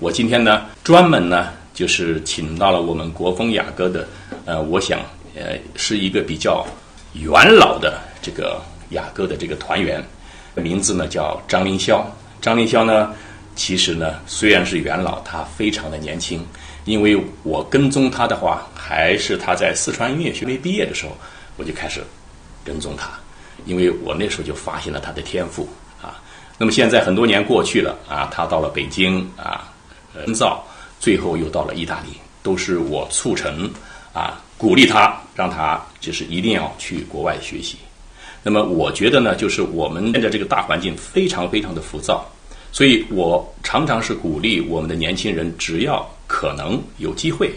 我今天呢，专门呢，就是请到了我们国风雅歌的，呃，我想，呃，是一个比较元老的这个雅歌的这个团员，名字呢叫张凌霄。张凌霄呢，其实呢，虽然是元老，他非常的年轻，因为我跟踪他的话，还是他在四川音乐学院毕业的时候，我就开始跟踪他，因为我那时候就发现了他的天赋啊。那么现在很多年过去了啊，他到了北京啊。深造，最后又到了意大利，都是我促成，啊，鼓励他，让他就是一定要去国外学习。那么我觉得呢，就是我们现在这个大环境非常非常的浮躁，所以我常常是鼓励我们的年轻人，只要可能有机会，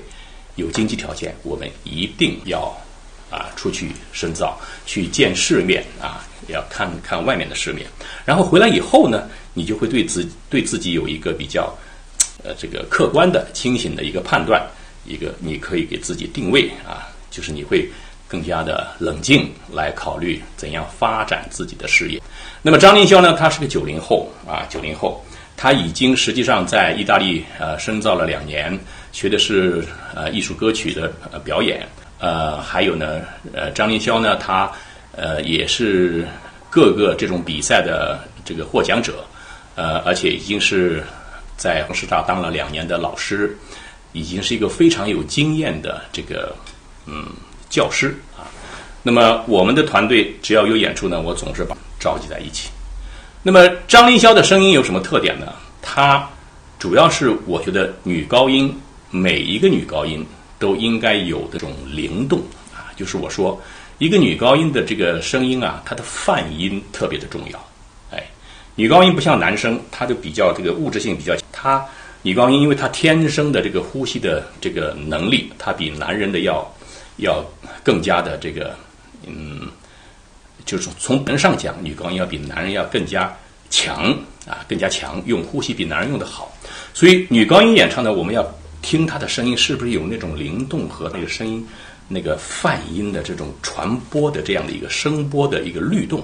有经济条件，我们一定要啊出去深造，去见世面啊，要看看外面的世面。然后回来以后呢，你就会对自对自己有一个比较。呃，这个客观的、清醒的一个判断，一个你可以给自己定位啊，就是你会更加的冷静来考虑怎样发展自己的事业。那么张凌霄呢，他是个九零后啊，九零后，他已经实际上在意大利呃深造了两年，学的是呃艺术歌曲的呃表演，呃，还有呢，呃，张凌霄呢，他呃也是各个这种比赛的这个获奖者，呃，而且已经是。在师大当了两年的老师，已经是一个非常有经验的这个嗯教师啊。那么我们的团队只要有演出呢，我总是把召集在一起。那么张凌霄的声音有什么特点呢？他主要是我觉得女高音每一个女高音都应该有这种灵动啊，就是我说一个女高音的这个声音啊，它的泛音特别的重要。女高音不像男生，他就比较这个物质性比较强。她女高音，因为她天生的这个呼吸的这个能力，她比男人的要要更加的这个，嗯，就是从从本上讲，女高音要比男人要更加强啊，更加强，用呼吸比男人用的好。所以女高音演唱呢，我们要听她的声音是不是有那种灵动和那个声音那个泛音的这种传播的这样的一个声波的一个律动。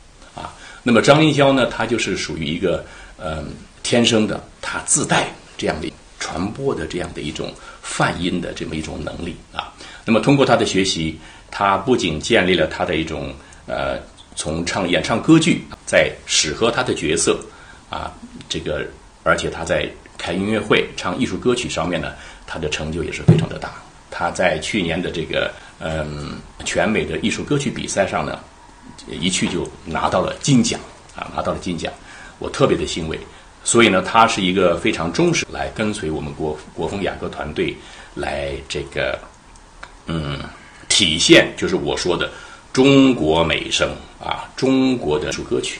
那么张凌霄呢，他就是属于一个嗯天生的，他自带这样的传播的这样的一种泛音的这么一种能力啊。那么通过他的学习，他不仅建立了他的一种呃从唱演唱歌剧，在适合他的角色啊这个，而且他在开音乐会唱艺术歌曲上面呢，他的成就也是非常的大。他在去年的这个嗯全美的艺术歌曲比赛上呢。一去就拿到了金奖啊，拿到了金奖，我特别的欣慰。所以呢，他是一个非常忠实来跟随我们国国风雅歌团队来这个嗯体现，就是我说的中国美声啊，中国的艺术歌曲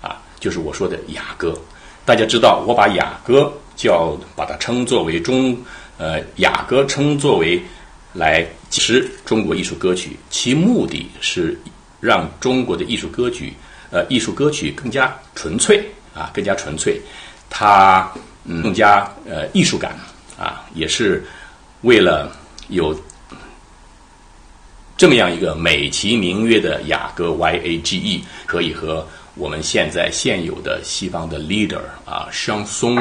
啊，就是我说的雅歌。大家知道，我把雅歌叫把它称作为中呃雅歌称作为来其实中国艺术歌曲，其目的是。让中国的艺术歌曲，呃，艺术歌曲更加纯粹啊，更加纯粹，它嗯更加呃艺术感啊，也是为了有这么样一个美其名曰的雅歌 YAGE，可以和我们现在现有的西方的 leader 啊，香松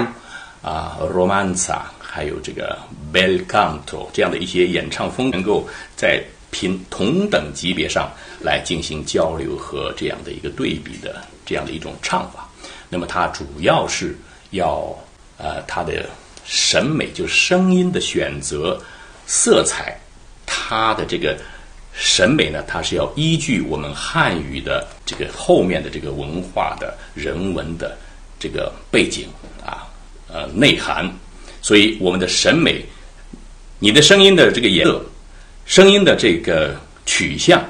啊，romanza，还有这个 bel canto 这样的一些演唱风，能够在。平同等级别上来进行交流和这样的一个对比的这样的一种唱法，那么它主要是要呃它的审美就声音的选择色彩，它的这个审美呢，它是要依据我们汉语的这个后面的这个文化的人文的这个背景啊呃内涵，所以我们的审美，你的声音的这个颜色。声音的这个取向，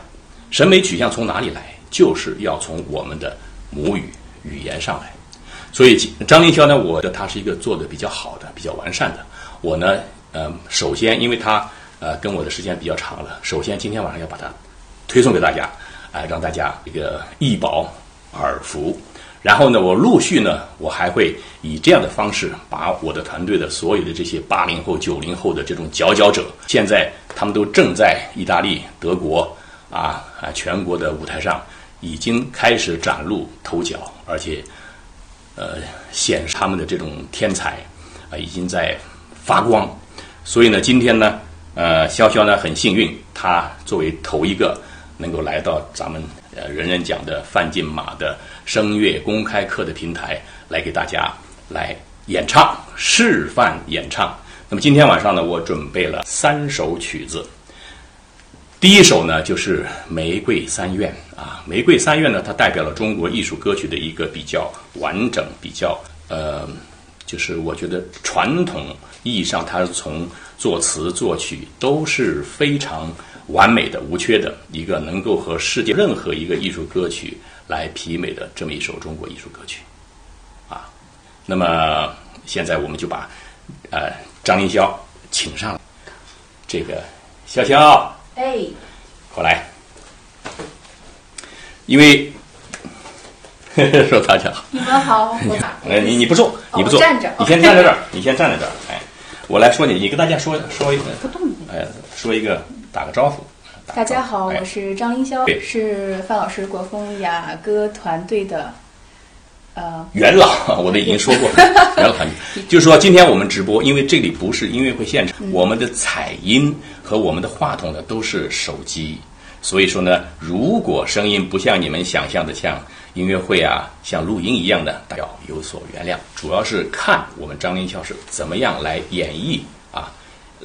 审美取向从哪里来？就是要从我们的母语语言上来。所以张凌霄呢，我的他是一个做的比较好的、比较完善的。我呢，呃，首先因为它呃跟我的时间比较长了，首先今天晚上要把它推送给大家，啊，让大家这个一饱耳福。然后呢，我陆续呢，我还会以这样的方式，把我的团队的所有的这些八零后、九零后的这种佼佼者，现在他们都正在意大利、德国啊啊全国的舞台上，已经开始崭露头角，而且呃显示他们的这种天才啊已经在发光。所以呢，今天呢，呃，潇潇呢很幸运，他作为头一个能够来到咱们呃人人讲的范进马的。声乐公开课的平台来给大家来演唱示范演唱。那么今天晚上呢，我准备了三首曲子。第一首呢就是《玫瑰三愿》啊，《玫瑰三愿》呢，它代表了中国艺术歌曲的一个比较完整、比较呃，就是我觉得传统意义上，它是从作词作曲都是非常完美的、无缺的一个，能够和世界任何一个艺术歌曲。来媲美的这么一首中国艺术歌曲，啊，那么现在我们就把呃张凌霄请上，这个潇潇，哎，过来，因为说大家好，你们好，我 哎你你不坐，你不坐，站着，你先站在这儿，你先站在这儿，哎，我来说你，你跟大家说说一个，不动，哎，说一个打个招呼。大家好，我是张凌霄，是范老师国风雅歌团队的呃元老，我都已经说过了。元老团队 就是说，今天我们直播，因为这里不是音乐会现场，我们的彩音和我们的话筒呢都是手机，所以说呢，如果声音不像你们想象的像音乐会啊，像录音一样的，大家要有所原谅。主要是看我们张凌霄是怎么样来演绎啊，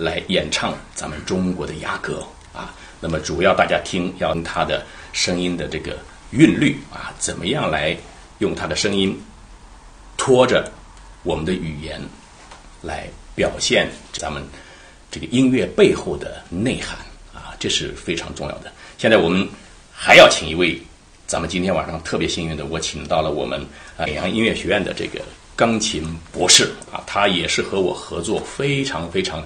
来演唱咱们中国的雅歌啊。那么主要大家听要听他的声音的这个韵律啊，怎么样来用他的声音拖着我们的语言来表现咱们这个音乐背后的内涵啊，这是非常重要的。现在我们还要请一位，咱们今天晚上特别幸运的，我请到了我们啊沈阳音乐学院的这个钢琴博士啊，他也是和我合作非常非常。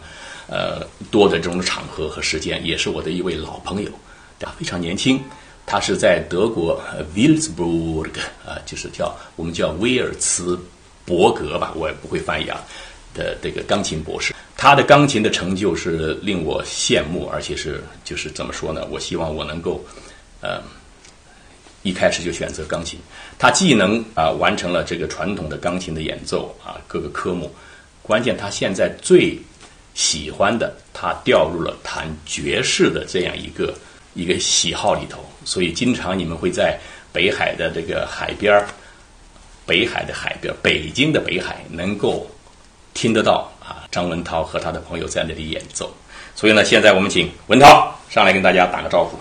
呃，多的这种场合和时间，也是我的一位老朋友，他非常年轻，他是在德国 Wilsburg 啊，就是叫我们叫威尔茨伯格吧，我也不会翻译啊的这个钢琴博士，他的钢琴的成就是令我羡慕，而且是就是怎么说呢？我希望我能够呃一开始就选择钢琴，他既能啊完成了这个传统的钢琴的演奏啊各个科目，关键他现在最喜欢的，他掉入了弹爵士的这样一个一个喜好里头，所以经常你们会在北海的这个海边儿，北海的海边，北京的北海，能够听得到啊，张文涛和他的朋友在那里演奏。所以呢，现在我们请文涛上来跟大家打个招呼。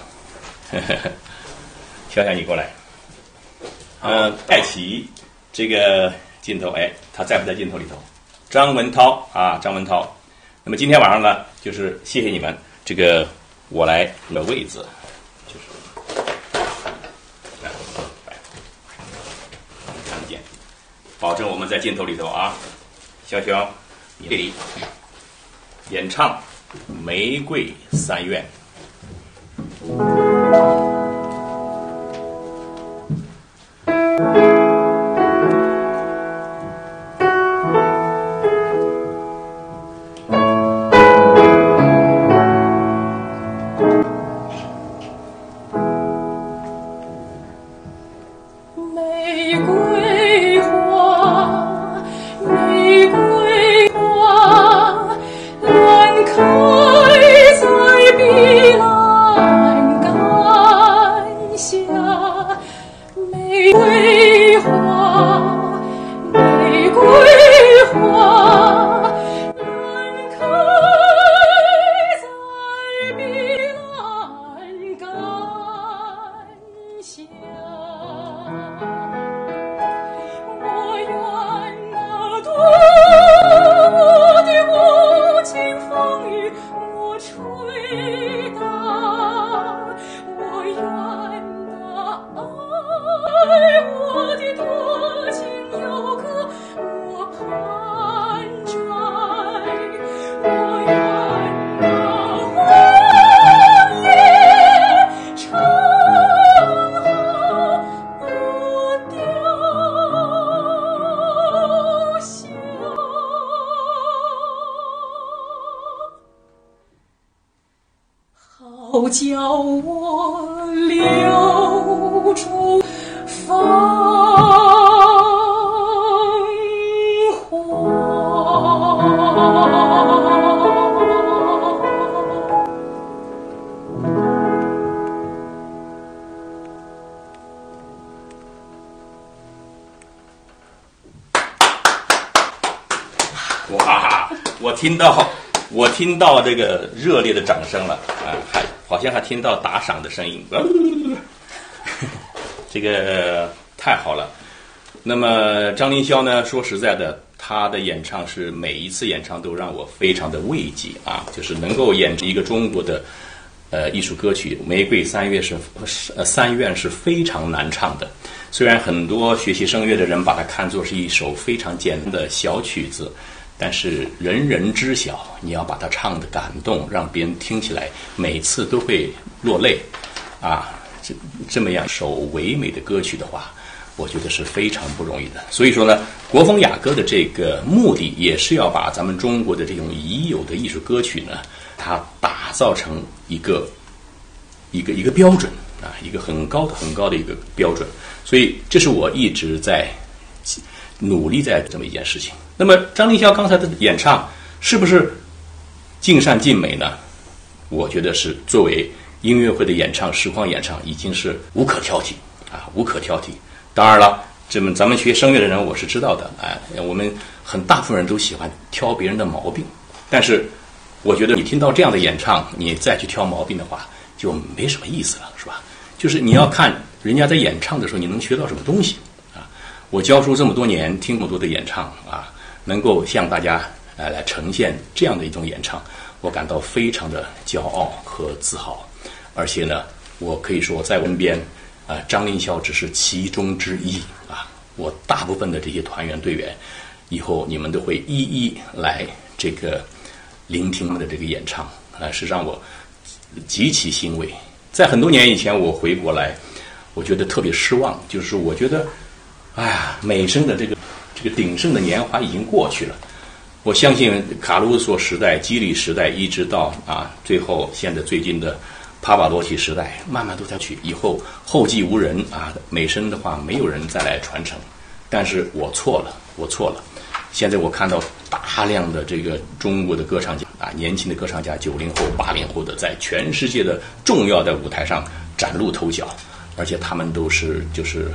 潇潇，你过来。嗯，戴奇，这个镜头，哎，他在不在镜头里头？张文涛啊，张文涛。那么今天晚上呢就是谢谢你们这个我来了位子就是来看得见保证我们在镜头里头啊潇潇你里演唱玫瑰三院叫我留住芳华。哇！我听到，我听到这个热烈的掌声了啊，嗨好像还听到打赏的声音，这个太好了。那么张凌霄呢？说实在的，他的演唱是每一次演唱都让我非常的慰藉啊，就是能够演一个中国的呃艺术歌曲《玫瑰三月是》呃三愿是非常难唱的。虽然很多学习声乐的人把它看作是一首非常简单的小曲子，但是人人知晓，你要把它唱的感动，让别人听起来每次都会落泪，啊，这这么样首唯美的歌曲的话，我觉得是非常不容易的。所以说呢，国风雅歌的这个目的也是要把咱们中国的这种已有的艺术歌曲呢，它打造成一个一个一个标准啊，一个很高的很高的一个标准。所以这是我一直在努力在这么一件事情。那么张凌霄刚才的演唱是不是尽善尽美呢？我觉得是作为音乐会的演唱、实况演唱，已经是无可挑剔啊，无可挑剔。当然了，这么咱们学声乐的人，我是知道的，哎，我们很大部分人都喜欢挑别人的毛病，但是我觉得你听到这样的演唱，你再去挑毛病的话，就没什么意思了，是吧？就是你要看人家在演唱的时候，你能学到什么东西？我教书这么多年，听过多的演唱啊，能够向大家呃来呈现这样的一种演唱，我感到非常的骄傲和自豪。而且呢，我可以说在我身边，啊、张凌霄只是其中之一啊。我大部分的这些团员队员，以后你们都会一一来这个聆听他的这个演唱，啊，是让我极其欣慰。在很多年以前，我回国来，我觉得特别失望，就是我觉得，哎呀，美声的这个这个鼎盛的年华已经过去了。我相信卡鲁索时代、基里时代，一直到啊最后现在最近的帕瓦罗蒂时代，慢慢都在去，以后后继无人啊，美声的话没有人再来传承。但是我错了，我错了。现在我看到大量的这个中国的歌唱家啊，年轻的歌唱家，九零后、八零后的，在全世界的重要的舞台上崭露头角，而且他们都是就是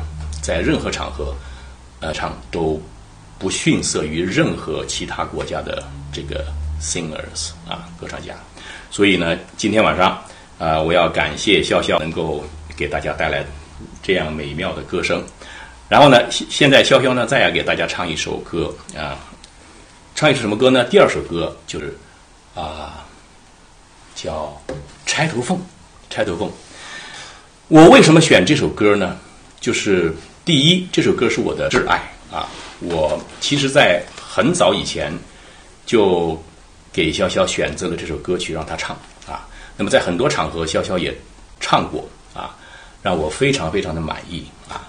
在任何场合，呃，唱都不逊色于任何其他国家的这个 singers 啊，歌唱家。所以呢，今天晚上啊、我要感谢笑笑能够给大家带来这样美妙的歌声。然后呢，现现在潇潇呢再要给大家唱一首歌啊，唱一首什么歌呢？第二首歌就是啊，叫《钗头凤》。钗头凤，我为什么选这首歌呢？就是第一，这首歌是我的挚爱啊。我其实，在很早以前就给潇潇选择了这首歌曲让他唱啊。那么在很多场合，潇潇也唱过啊，让我非常非常的满意啊。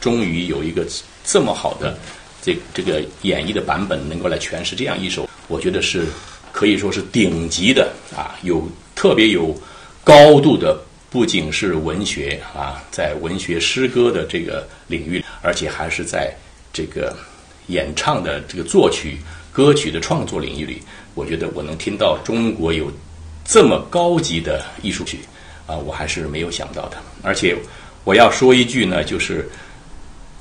终于有一个这么好的这这个演绎的版本，能够来诠释这样一首，我觉得是可以说是顶级的啊，有特别有高度的，不仅是文学啊，在文学诗歌的这个领域，而且还是在这个演唱的这个作曲歌曲的创作领域里，我觉得我能听到中国有这么高级的艺术曲啊，我还是没有想到的。而且我要说一句呢，就是。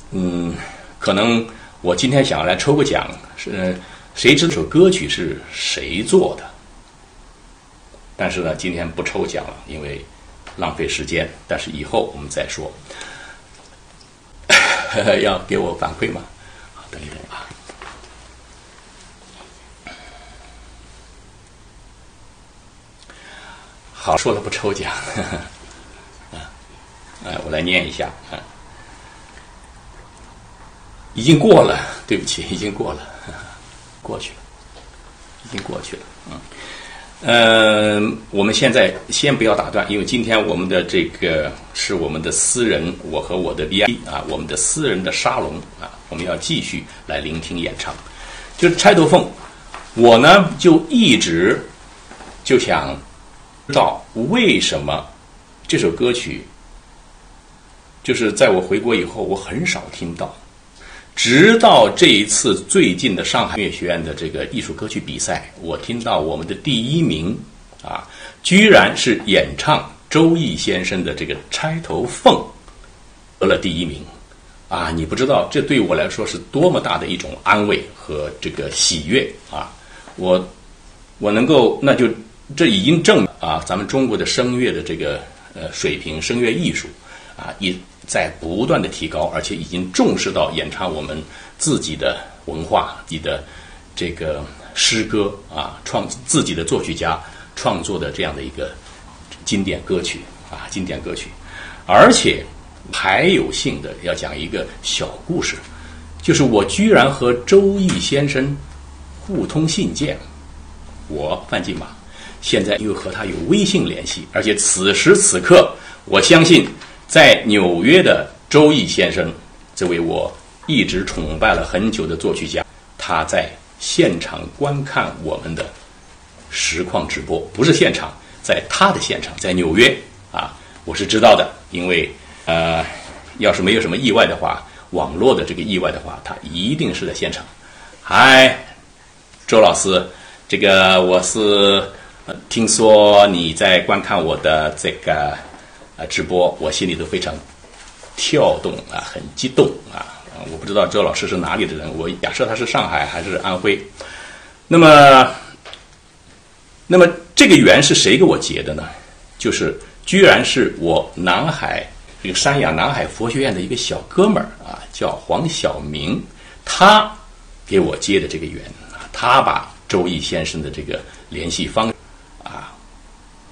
嗯，可能我今天想来抽个奖，是谁知这首歌曲是谁做的？但是呢，今天不抽奖了，因为浪费时间。但是以后我们再说。要给我反馈吗？好，等一等啊。好，说了不抽奖。啊，哎，我来念一下啊。已经过了，对不起，已经过了，过去了，已经过去了。嗯，呃，我们现在先不要打断，因为今天我们的这个是我们的私人，我和我的 VIP 啊，我们的私人的沙龙啊，我们要继续来聆听演唱。就是钗头凤，我呢就一直就想知道为什么这首歌曲，就是在我回国以后，我很少听到。直到这一次最近的上海音乐学院的这个艺术歌曲比赛，我听到我们的第一名啊，居然是演唱周易先生的这个《钗头凤》得了第一名啊！你不知道这对我来说是多么大的一种安慰和这个喜悦啊！我我能够，那就这已经证明啊，咱们中国的声乐的这个呃水平，声乐艺术啊一。在不断的提高，而且已经重视到演唱我们自己的文化、你的这个诗歌啊，创自己的作曲家创作的这样的一个经典歌曲啊，经典歌曲。而且还有幸的要讲一个小故事，就是我居然和周易先生互通信件，我范进马现在又和他有微信联系，而且此时此刻，我相信。在纽约的周易先生，这位我一直崇拜了很久的作曲家，他在现场观看我们的实况直播，不是现场，在他的现场，在纽约啊，我是知道的，因为呃，要是没有什么意外的话，网络的这个意外的话，他一定是在现场。嗨，周老师，这个我是听说你在观看我的这个。啊，直播我心里都非常跳动啊，很激动啊！我不知道周老师是哪里的人，我假设他是上海还是安徽。那么，那么这个缘是谁给我结的呢？就是居然是我南海这个三亚南海佛学院的一个小哥们儿啊，叫黄晓明，他给我接的这个缘啊，他把周易先生的这个联系方啊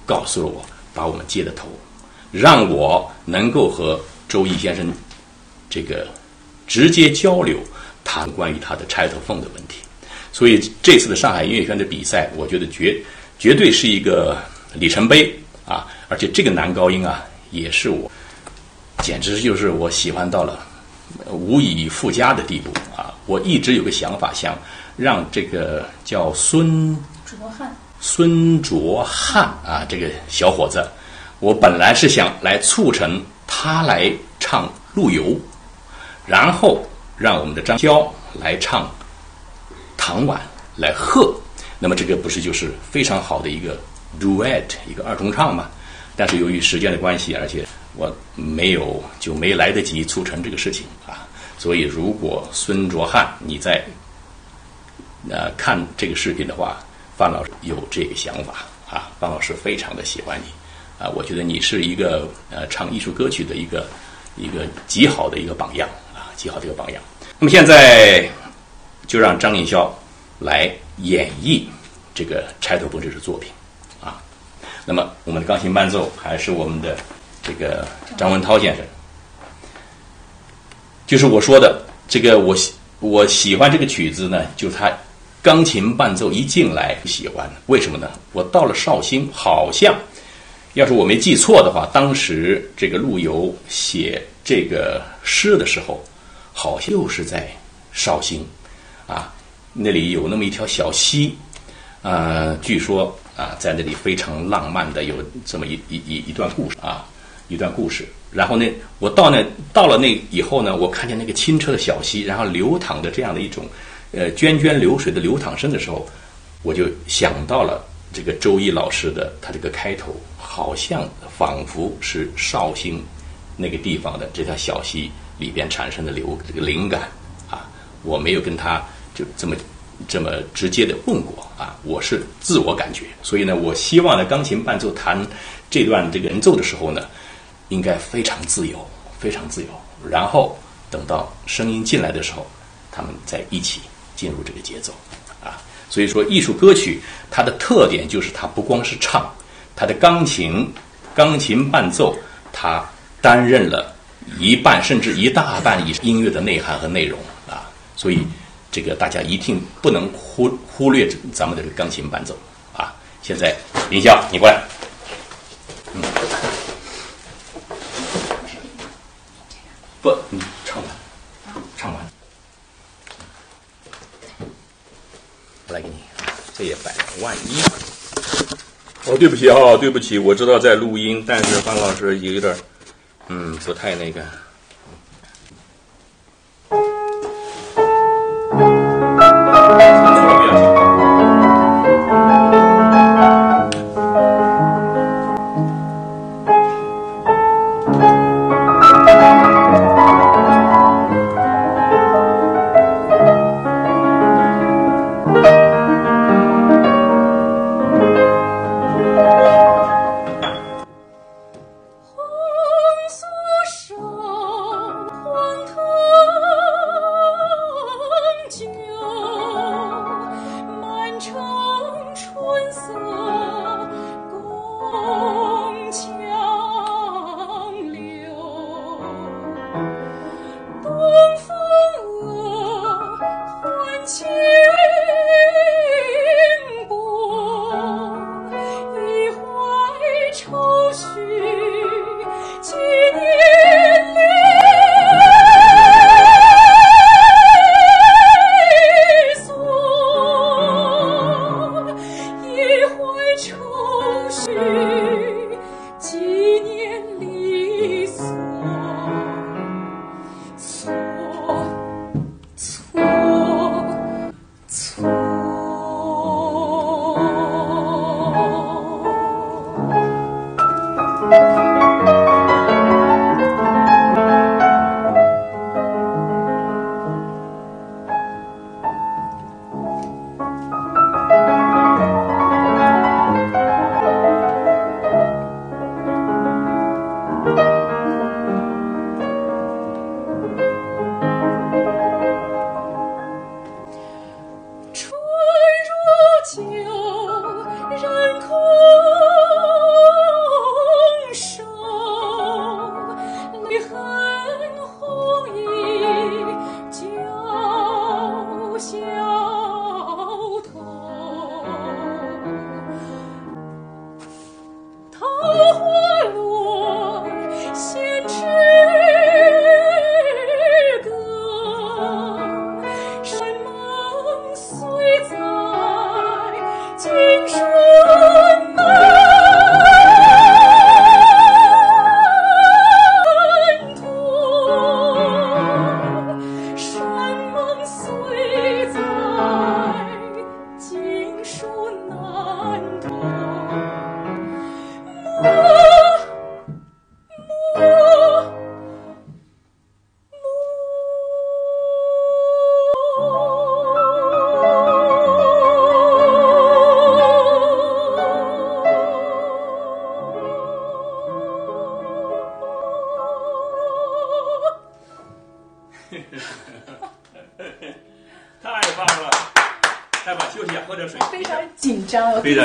告诉了我，把我们接的头。让我能够和周易先生这个直接交流，谈关于他的钗头凤的问题。所以这次的上海音乐学院的比赛，我觉得绝绝对是一个里程碑啊！而且这个男高音啊，也是我，简直就是我喜欢到了无以复加的地步啊！我一直有个想法，想让这个叫孙卓汉孙卓汉啊，这个小伙子。我本来是想来促成他来唱《陆游》，然后让我们的张娇来唱《唐婉》来和，那么这个不是就是非常好的一个 duet 一个二重唱吗？但是由于时间的关系，而且我没有就没来得及促成这个事情啊。所以如果孙卓汉你在呃看这个视频的话，范老师有这个想法啊，范老师非常的喜欢你。啊，我觉得你是一个呃唱艺术歌曲的一个一个极好的一个榜样啊，极好的一个榜样。那么现在就让张凌霄来演绎这个《钗头凤》这首作品啊。那么我们的钢琴伴奏还是我们的这个张文涛先生，就是我说的这个我喜我喜欢这个曲子呢，就是他钢琴伴奏一进来喜欢，为什么呢？我到了绍兴，好像。要是我没记错的话，当时这个陆游写这个诗的时候，好像又是在绍兴，啊，那里有那么一条小溪，啊，据说啊，在那里非常浪漫的有这么一一一一段故事啊，一段故事。然后呢，我到那到了那以后呢，我看见那个清澈的小溪，然后流淌着这样的一种，呃，涓涓流水的流淌声的时候，我就想到了这个周易老师的他这个开头。好像仿佛是绍兴那个地方的这条小溪里边产生的流这个灵感啊，我没有跟他就这么这么直接的问过啊，我是自我感觉，所以呢，我希望呢，钢琴伴奏弹这段这个人奏的时候呢，应该非常自由，非常自由。然后等到声音进来的时候，他们再一起进入这个节奏啊。所以说，艺术歌曲它的特点就是它不光是唱。他的钢琴，钢琴伴奏，他担任了一半甚至一大半以音乐的内涵和内容啊，所以这个大家一定不能忽忽略咱们的这个钢琴伴奏啊。现在林霄，你过来，不，你唱完，唱完，我来给你，这也摆，万一。哦，对不起哦，对不起，我知道在录音，但是范老师有点儿，嗯，不太那个。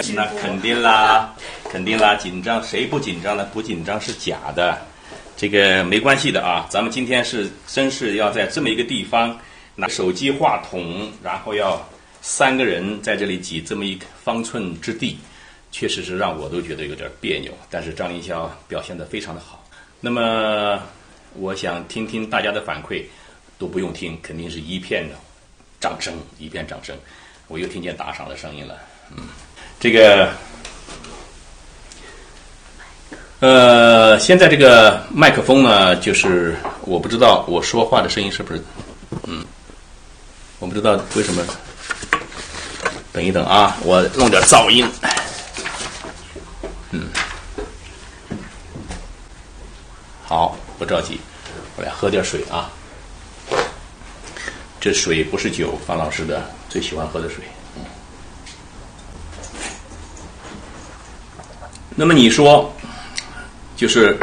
紧张，我非常紧张，直播肯定啦，肯定啦，紧张谁不紧张呢？不紧张是假的，这个没关系的啊。咱们今天是真是要在这么一个地方拿手机话筒，然后要三个人在这里挤这么一方寸之地，确实是让我都觉得有点别扭。但是张凌霄表现得非常的好。那么我想听听大家的反馈，都不用听，肯定是一片的掌声，一片掌声。我又听见打赏的声音了。嗯这个，呃，现在这个麦克风呢，就是我不知道我说话的声音是不是，嗯，我不知道为什么。等一等啊，我弄点噪音。嗯，好，不着急，我来喝点水啊。这水不是酒，范老师的最喜欢喝的水。那么你说，就是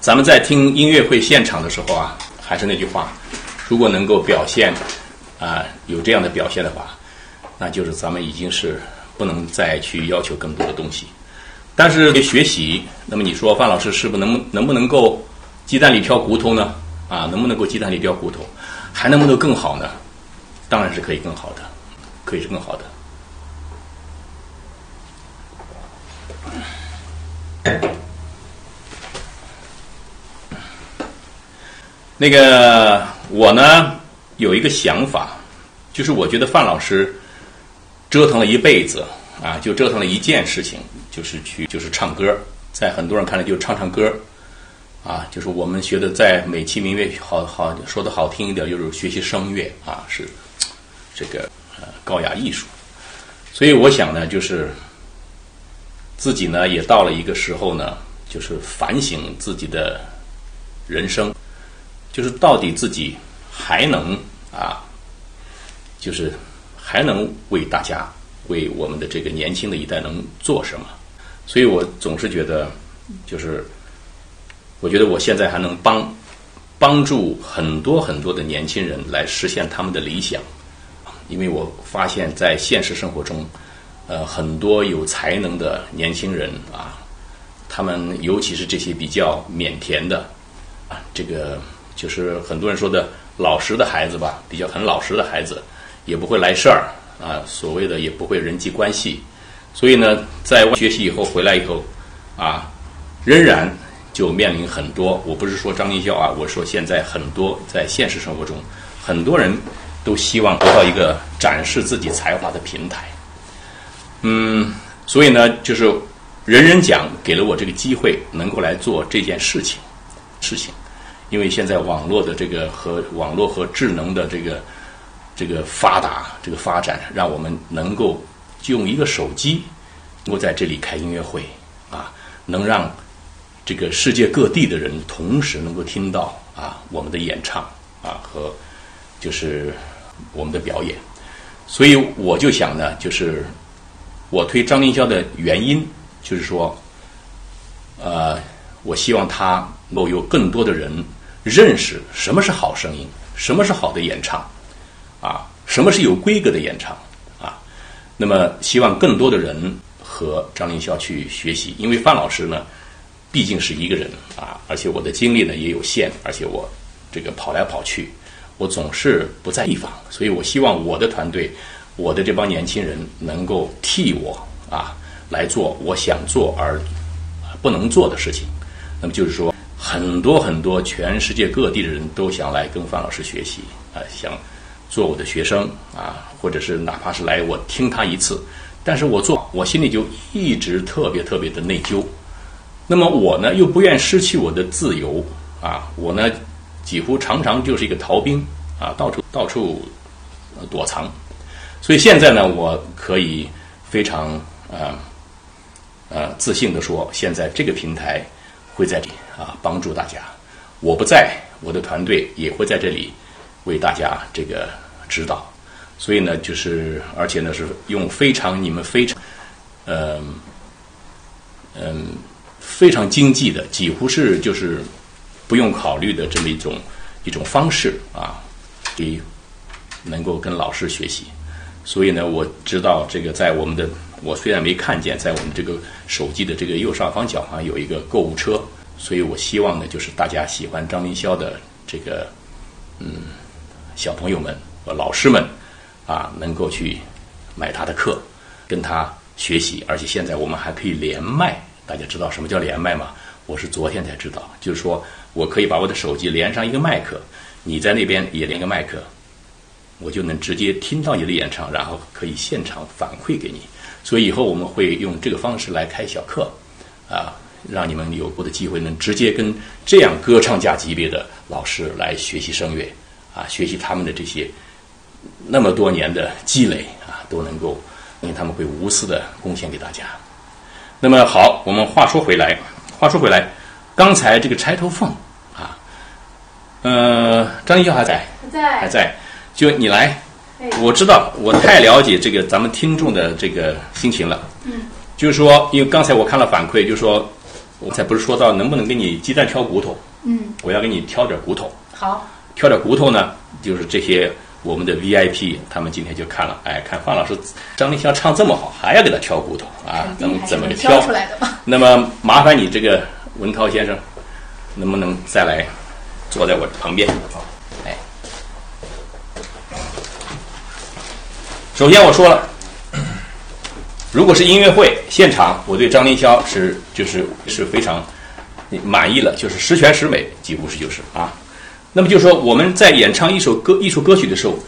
咱们在听音乐会现场的时候啊，还是那句话，如果能够表现啊、有这样的表现的话，那就是咱们已经是不能再去要求更多的东西。但是学习，那么你说范老师是不能能不能够鸡蛋里挑骨头呢？啊，能不能够鸡蛋里挑骨头？还能不能更好呢？当然是可以更好的，可以是更好的。那个我呢有一个想法，就是我觉得范老师折腾了一辈子啊，就折腾了一件事情，就是去就是唱歌，在很多人看来就是唱唱歌，啊，就是我们学的在美其名曰好好说的好听一点，就是学习声乐啊，是这个呃高雅艺术。所以我想呢，就是自己呢也到了一个时候呢，就是反省自己的人生，就是到底自己还能啊，就是还能为大家。为我们的这个年轻的一代能做什么？所以我总是觉得，就是我觉得我现在还能帮帮助很多很多的年轻人来实现他们的理想，因为我发现，在现实生活中，呃，很多有才能的年轻人啊，他们尤其是这些比较腼腆的啊，这个就是很多人说的老实的孩子吧，比较很老实的孩子，也不会来事儿。啊，所谓的也不会人际关系，所以呢，在学习以后回来以后，啊，仍然就面临很多。我不是说张立孝啊，我说现在很多在现实生活中，很多人都希望得到一个展示自己才华的平台。嗯，所以呢，就是人人讲给了我这个机会，能够来做这件事情，事情，因为现在网络的这个和网络和智能的这个。这个发达，这个发展，让我们能够用一个手机，能够在这里开音乐会，啊，能让这个世界各地的人同时能够听到啊我们的演唱啊和就是我们的表演，所以我就想呢，就是我推张凌霄的原因，就是说，呃，我希望他能够有更多的人认识什么是好声音，什么是好的演唱。啊，什么是有规格的演唱啊？那么希望更多的人和张凌霄去学习，因为范老师呢，毕竟是一个人啊，而且我的精力呢也有限，而且我这个跑来跑去，我总是不在地方，所以我希望我的团队，我的这帮年轻人能够替我啊来做我想做而不能做的事情。那么就是说，很多很多全世界各地的人都想来跟范老师学习啊，想。做我的学生啊，或者是哪怕是来我听他一次，但是我做我心里就一直特别特别的内疚。那么我呢又不愿失去我的自由啊，我呢几乎常常就是一个逃兵啊，到处到处躲藏。所以现在呢，我可以非常呃呃自信的说，现在这个平台会在这里啊帮助大家。我不在，我的团队也会在这里。为大家这个指导，所以呢，就是而且呢是用非常你们非常，嗯嗯非常经济的，几乎是就是不用考虑的这么一种一种方式啊，给能够跟老师学习。所以呢，我知道这个在我们的我虽然没看见，在我们这个手机的这个右上方角啊有一个购物车，所以我希望呢，就是大家喜欢张凌霄的这个嗯。小朋友们和老师们，啊，能够去买他的课，跟他学习，而且现在我们还可以连麦。大家知道什么叫连麦吗？我是昨天才知道，就是说我可以把我的手机连上一个麦克，你在那边也连个麦克，我就能直接听到你的演唱，然后可以现场反馈给你。所以以后我们会用这个方式来开小课，啊，让你们有过的机会能直接跟这样歌唱家级别的老师来学习声乐。啊，学习他们的这些那么多年的积累啊，都能够，因为他们会无私的贡献给大家。那么好，我们话说回来，话说回来，刚才这个钗头凤啊，呃，张一笑还在，还在，还在，就你来，我知道，我太了解这个咱们听众的这个心情了。嗯，就是说，因为刚才我看了反馈，就是说，我才不是说到能不能给你鸡蛋挑骨头，嗯，我要给你挑点骨头。好。挑点骨头呢，就是这些我们的 VIP，他们今天就看了，哎，看范老师张立霄唱这么好，还要给他挑骨头啊？怎么怎么个挑出来的吧？那么麻烦你这个文涛先生，能不能再来坐在我旁边？哎，首先我说了，如果是音乐会现场，我对张凌霄是就是是非常满意了，就是十全十美，几乎是就是啊。那么就说，我们在演唱一首歌、一首歌曲的时候，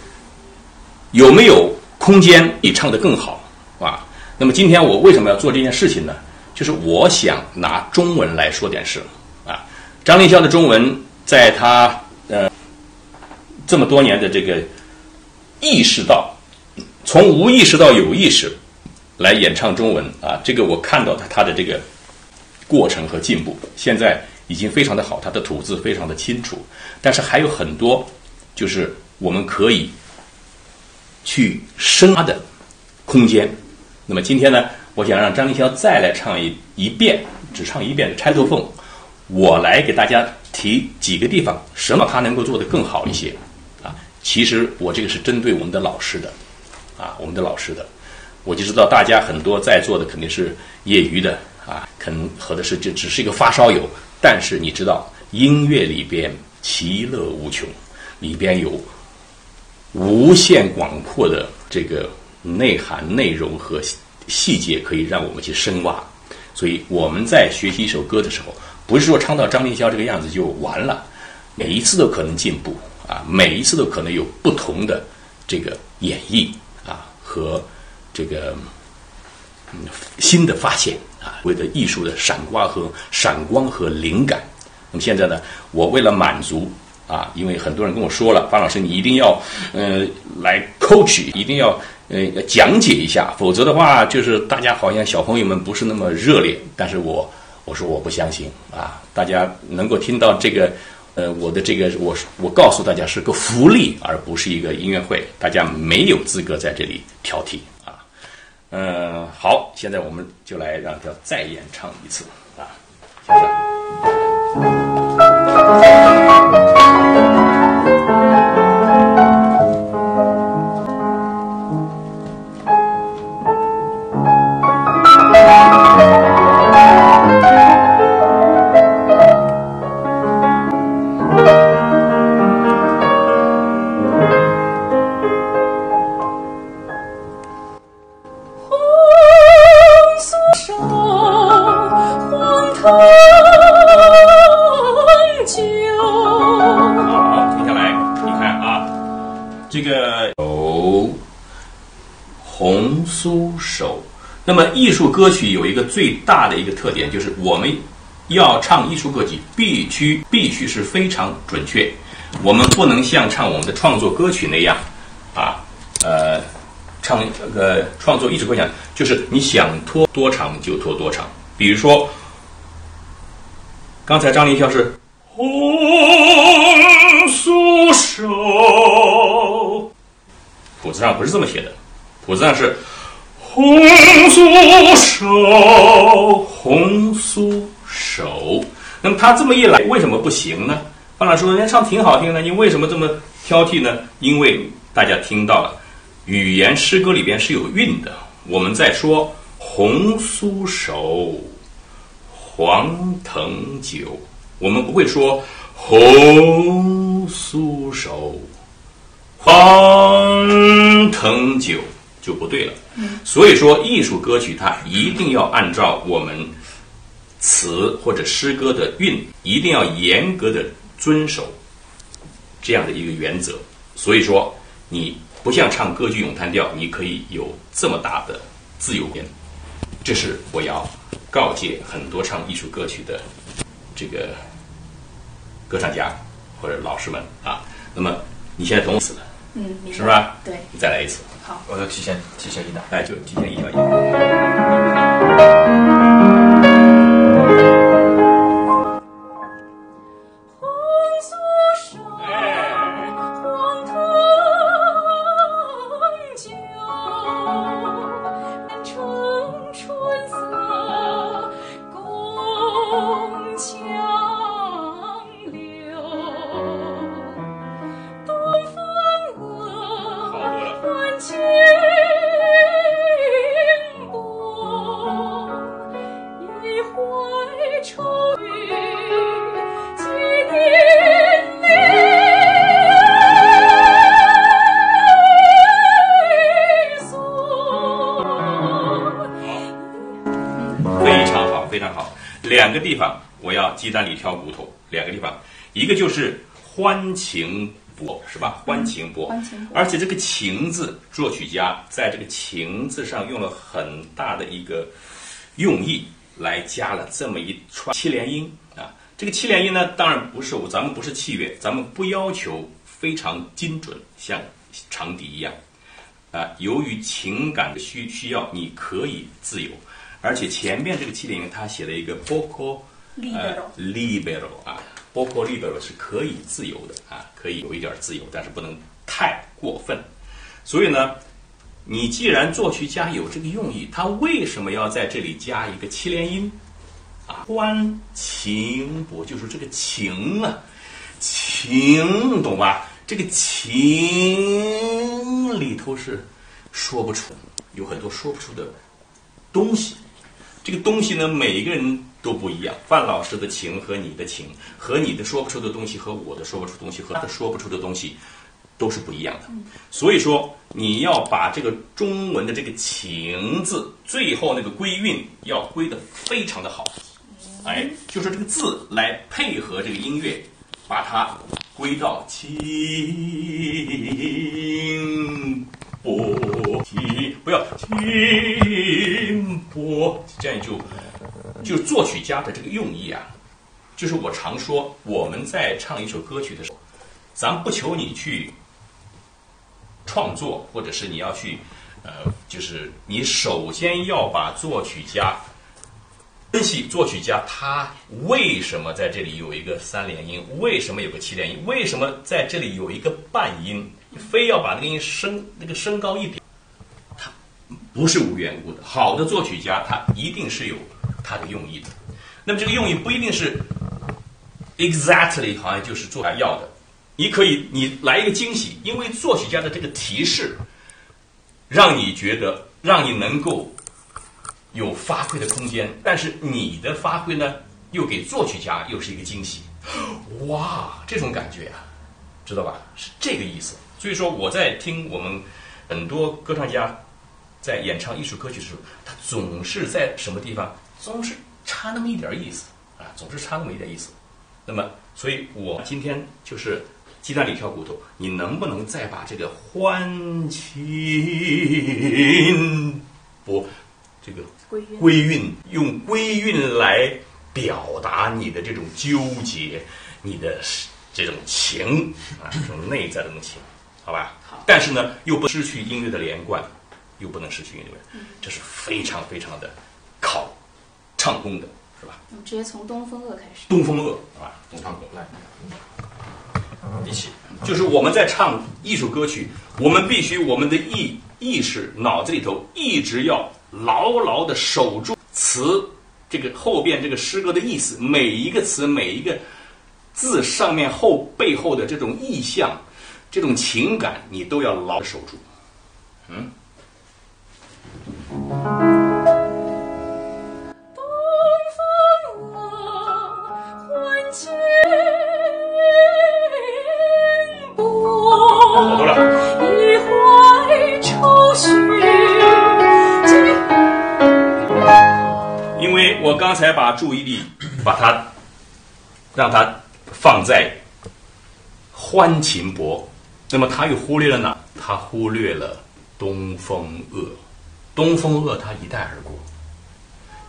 有没有空间比唱的更好，啊？那么今天我为什么要做这件事情呢？就是我想拿中文来说点事啊。张凌霄的中文，在他呃这么多年的这个意识到，从无意识到有意识来演唱中文啊，这个我看到他他的这个过程和进步，现在已经非常的好，他的吐字非常的清楚，但是还有很多就是我们可以去深挖的空间。那么今天呢，我想让张凌霄再来唱一一遍，只唱一遍的《钗头凤》，我来给大家提几个地方，什么他能够做得更好一些啊？其实我这个是针对我们的老师的，啊，我们的老师的，我就知道大家很多在座的肯定是业余的啊，可能和的是就只是一个发烧友，但是你知道音乐里边其乐无穷，里边有无限广阔的这个。内涵、内容和细节可以让我们去深挖，所以我们在学习一首歌的时候，不是说唱到张凌霄这个样子就完了，每一次都可能进步啊，每一次都可能有不同的这个演绎和这个嗯新的发现啊，为了艺术的闪光和闪光和灵感。那么现在呢，我为了满足。啊，因为很多人跟我说了，方老师你一定要，呃，来 coach，一定要呃讲解一下，否则的话，就是大家好像小朋友们不是那么热烈。但是我我说我不相信啊，大家能够听到这个，呃，我的这个，我我告诉大家是个福利，而不是一个音乐会，大家没有资格在这里挑剔啊。嗯，好，现在我们就来让他再演唱一次啊，先生。那么，艺术歌曲有一个最大的一个特点，就是我们要唱艺术歌曲，必须必须是非常准确。我们不能像唱我们的创作歌曲那样，啊，呃，唱这个创作艺术歌曲，就是你想拖多长就拖多长。比如说，刚才张凌霄是红酥手，谱子上不是这么写的，谱子上是。红酥手，红酥手。那么他这么一来，为什么不行呢？方老师说：“人家唱挺好听的，你为什么这么挑剔呢？”因为大家听到了，语言诗歌里边是有韵的。我们在说红酥手，黄藤酒，我们不会说红酥手，黄藤酒。就不对了，所以说艺术歌曲它一定要按照我们词或者诗歌的韵，一定要严格的遵守这样的一个原则。所以说你不像唱歌剧咏叹调，你可以有这么大的自由边，这是我要告诫很多唱艺术歌曲的这个歌唱家或者老师们啊。那么你现在懂词了，嗯，是吧？对，你再来一次。我就提前提前一档，哎，就提前一条音。欢情波是吧？欢情波，欢情博而且这个情字，作曲家在这个情字上用了很大的一个用意，来加了这么一串七连音啊。这个七连音呢，当然不是我咱们不是器乐，咱们不要求非常精准，像长笛一样啊。由于情感的需需要，你可以自由，而且前面这个七连音他写了一个 poco 呃 Libero libero 啊，poco libero 是可以自由的啊，可以有一点自由，但是不能太过分。所以呢，你既然作曲家有这个用意，他为什么要在这里加一个七连音？啊，欢情博就是这个情啊，情懂吧？这个情里头是说不出，有很多说不出的东西。这个东西呢，每一个人都不一样。范老师的情和你的情，和你的说不出的东西，和我的说不出东西，和他的说不出的东西，都是不一样的。所以说，你要把这个中文的这个“情”字，最后那个归韵要归得非常的好。哎，就是这个字来配合这个音乐，把它归到清波清，不要停波，这样就就是作曲家的这个用意啊。就是我常说，我们在唱一首歌曲的时候，咱不求你去创作，或者是你要去，呃，就是你首先要把作曲家分析作曲家他为什么在这里有一个三连音，为什么有个七连音，为什么在这里有一个半音，非要把那个音升那个升高一点，不是无缘故的。好的作曲家他一定是有他的用意的。那么这个用意不一定是 exactly 好像就是作曲要的，你可以你来一个惊喜，因为作曲家的这个提示，让你觉得让你能够。有发挥的空间，但是你的发挥呢，又给作曲家又是一个惊喜，哇，这种感觉呀、知道吧？是这个意思。所以说我在听我们很多歌唱家在演唱艺术歌曲的时候，他总是在什么地方总是差那么一点意思啊，总是差那么一点意思。那么，所以我今天就是鸡蛋里挑骨头，你能不能再把这个欢情不这个归韵用归韵来表达你的这种纠结，你的这种情啊，这种内在的这种情，好吧？好但是呢，又不失去音乐的连贯，又不能失去音乐的连贯，这是非常非常的考唱功的，是吧？我们直接从东风恶开始。东风恶，是吧？东风恶来，一起，就是我们在唱艺术歌曲，我们必须我们的意意识脑子里头一直要牢牢的守住词这个后边这个诗歌的意思，每一个词每一个字上面后背后的这种意象，这种情感，你都要牢地守住。嗯，因为我刚才把注意力把它让它放在欢情薄，那么他又忽略了哪？他忽略了东风恶，东风恶他一带而过，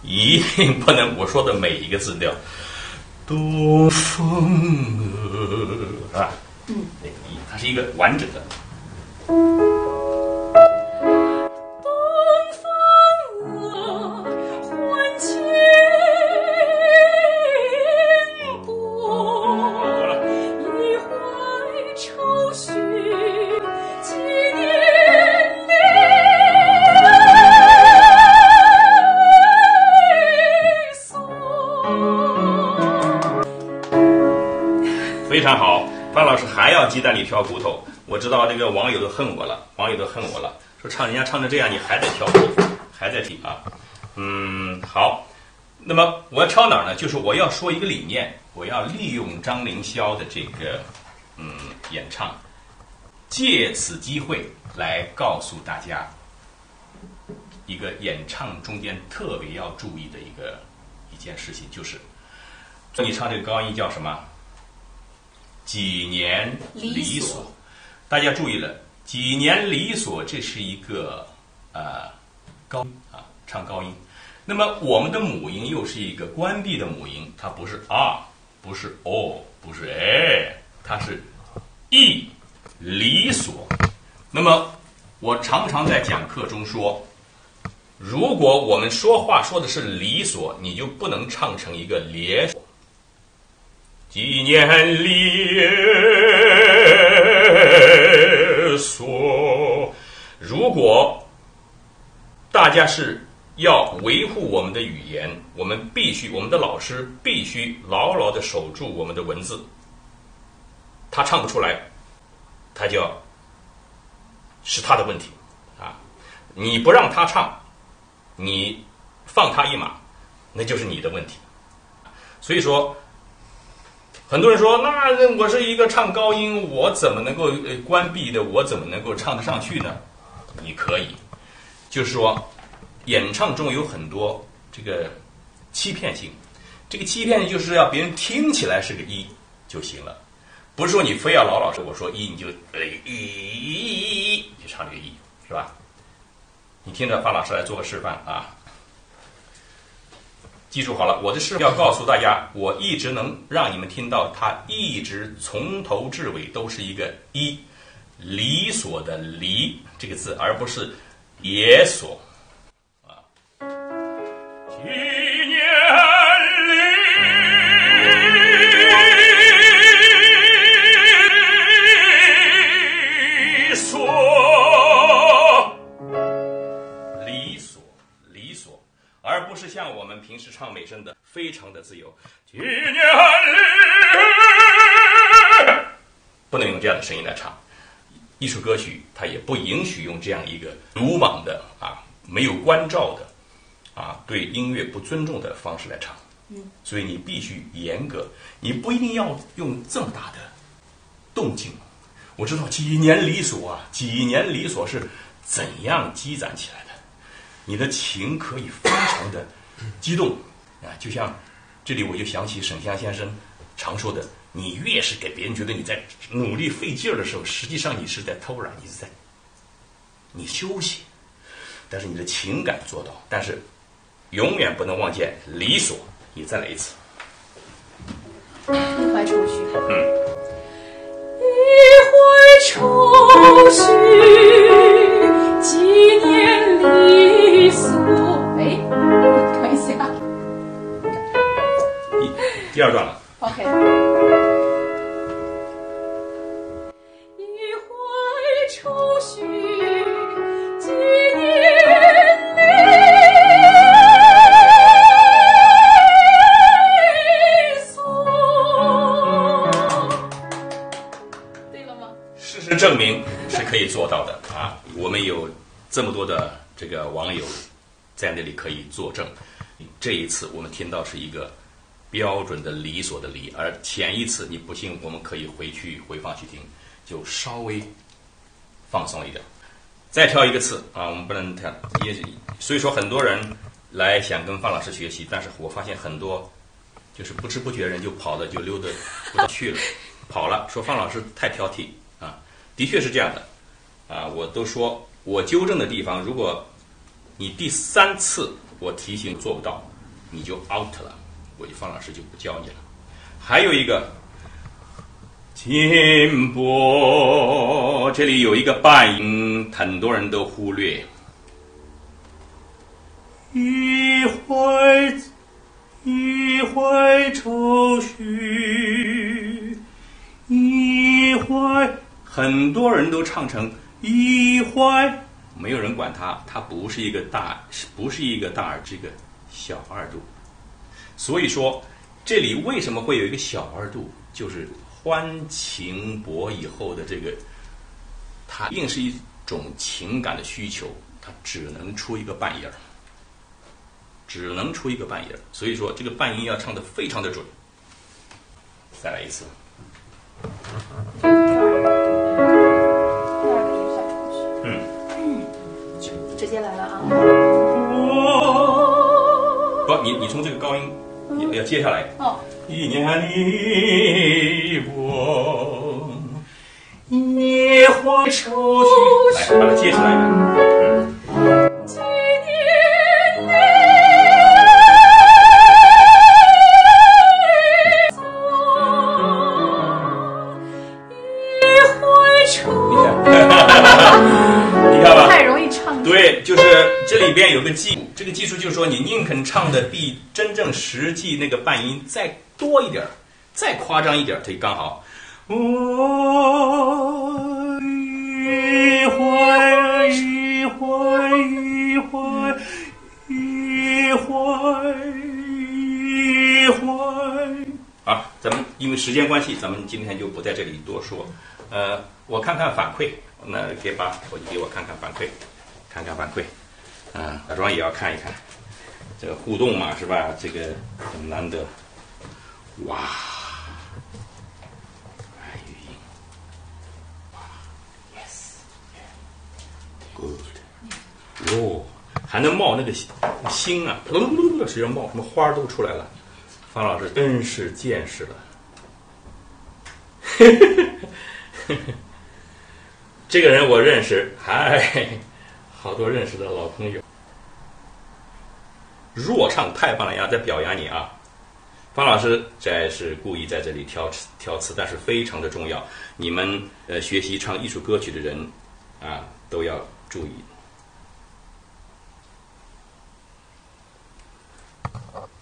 一定不能我说的每一个字都要东风恶啊，嗯，那个一，它是一个完整的。挑骨头。我知道这个网友都恨我了，网友都恨我了，说唱人家唱成这样，你还在挑剔，还在提啊。嗯，好。那么我要挑哪儿呢？就是我要说一个理念，我要利用张凌霄的这个嗯演唱，借此机会来告诉大家一个演唱中间特别要注意的一个一件事情，就是你唱这个高音叫什么？几年离离索索。大家注意了，几年离索，这是一个呃高音啊，唱高音。那么我们的母音又是一个关闭的母音，它不是啊，不是哦，不是哎，它是 e 离索。那么我常常在讲课中说，如果我们说话说的是离索，你就不能唱成一个连索。几年离索，如果大家是要维护我们的语言，我们必须，我们的老师必须牢牢的守住我们的文字。他唱不出来，他就是他的问题啊！你不让他唱，你放他一马，那就是你的问题。所以说，很多人说，那我是一个唱高音，我怎么能够呃关闭的？我怎么能够唱得上去呢？你可以，就是说，演唱中有很多这个欺骗性，这个欺骗就是要别人听起来是个一就行了，不是说你非要老老实我说一你就呃一一一一就唱这个一是吧？你听着，范老师来做个示范啊。记住好了，我的示范要告诉大家，我一直能让你们听到，他一直从头至尾都是一个一，理所的理这个字，而不是也所啊。而不是像我们平时唱美声的非常的自由。几年里，不能用这样的声音来唱。艺术歌曲它也不允许用这样一个鲁莽的啊，没有关照的啊，对音乐不尊重的方式来唱。嗯，所以你必须严格，你不一定要用这么大的动静。我知道几年离索啊，几年离索是怎样积攒起来的。你的情可以非常的激动啊，就像这里我就想起沈湘先生常说的：你越是给别人觉得你在努力费劲儿的时候，实际上你是在偷懒，你是在你休息，但是你的情感做到，但是永远不能忘记理所。你再来一次。一怀愁绪。嗯一怀愁绪，几年离第第二段了。，OK，一怀愁绪，几年离索。对了吗？事实证明是可以做到的啊！我们有这么多的这个网友在那里可以作证。这一次我们听到是一个标准的理所的理，而前一次你不信，我们可以回去回放去听，就稍微放松一点。再挑一个次啊，我们不能挑，也所以说很多人来想跟范老师学习，但是我发现很多就是不知不觉人就跑了，就溜达不去了，跑了，说范老师太挑剔啊，的确是这样的啊，我都说我纠正的地方，如果你第三次我提醒做不到，你就 out 了，我就方老师就不教你了。还有一个金波，这里有一个半音，很多人都忽略。一怀一怀愁绪，一怀，很多人都唱成一怀，没有人管它，它不是一个大，不是一个大，这个小二度。所以说，这里为什么会有一个小二度？就是欢情薄以后的这个，它一定是一种情感的需求，它只能出一个半音儿。只能出一个半音儿，所以说这个半音要唱的非常的准。再来一次。嗯，直接来了啊！不，你你从这个高音要要接下来，哦，一年里我也会愁绪。来，把它接起来一遍。几年里走，一回愁。你看吧，太容易唱。对，就是这里边有个技，这个技术就是说，你宁肯唱的比真正实际那个半音再多一点儿，再夸张一点儿，它刚好。我一会一会一会一会一会。啊，咱们因为时间关系，咱们今天就不在这里多说。呃，我看看反馈，那给把手机给我看看反馈，看看反馈。啊，假装也要看一看，这个互动嘛，是吧？这个很难得。哇，哎，语音，哇，yes，good，哟，还能冒那个星啊，噜噜噜噜，直接冒，什么花都出来了。方老师真是见识了。这个人我认识，嗨，好多认识的老朋友。弱唱太棒了呀，在表扬你啊！方老师这是故意在这里挑词挑词，但是非常的重要。你们呃学习唱艺术歌曲的人啊，都要注意。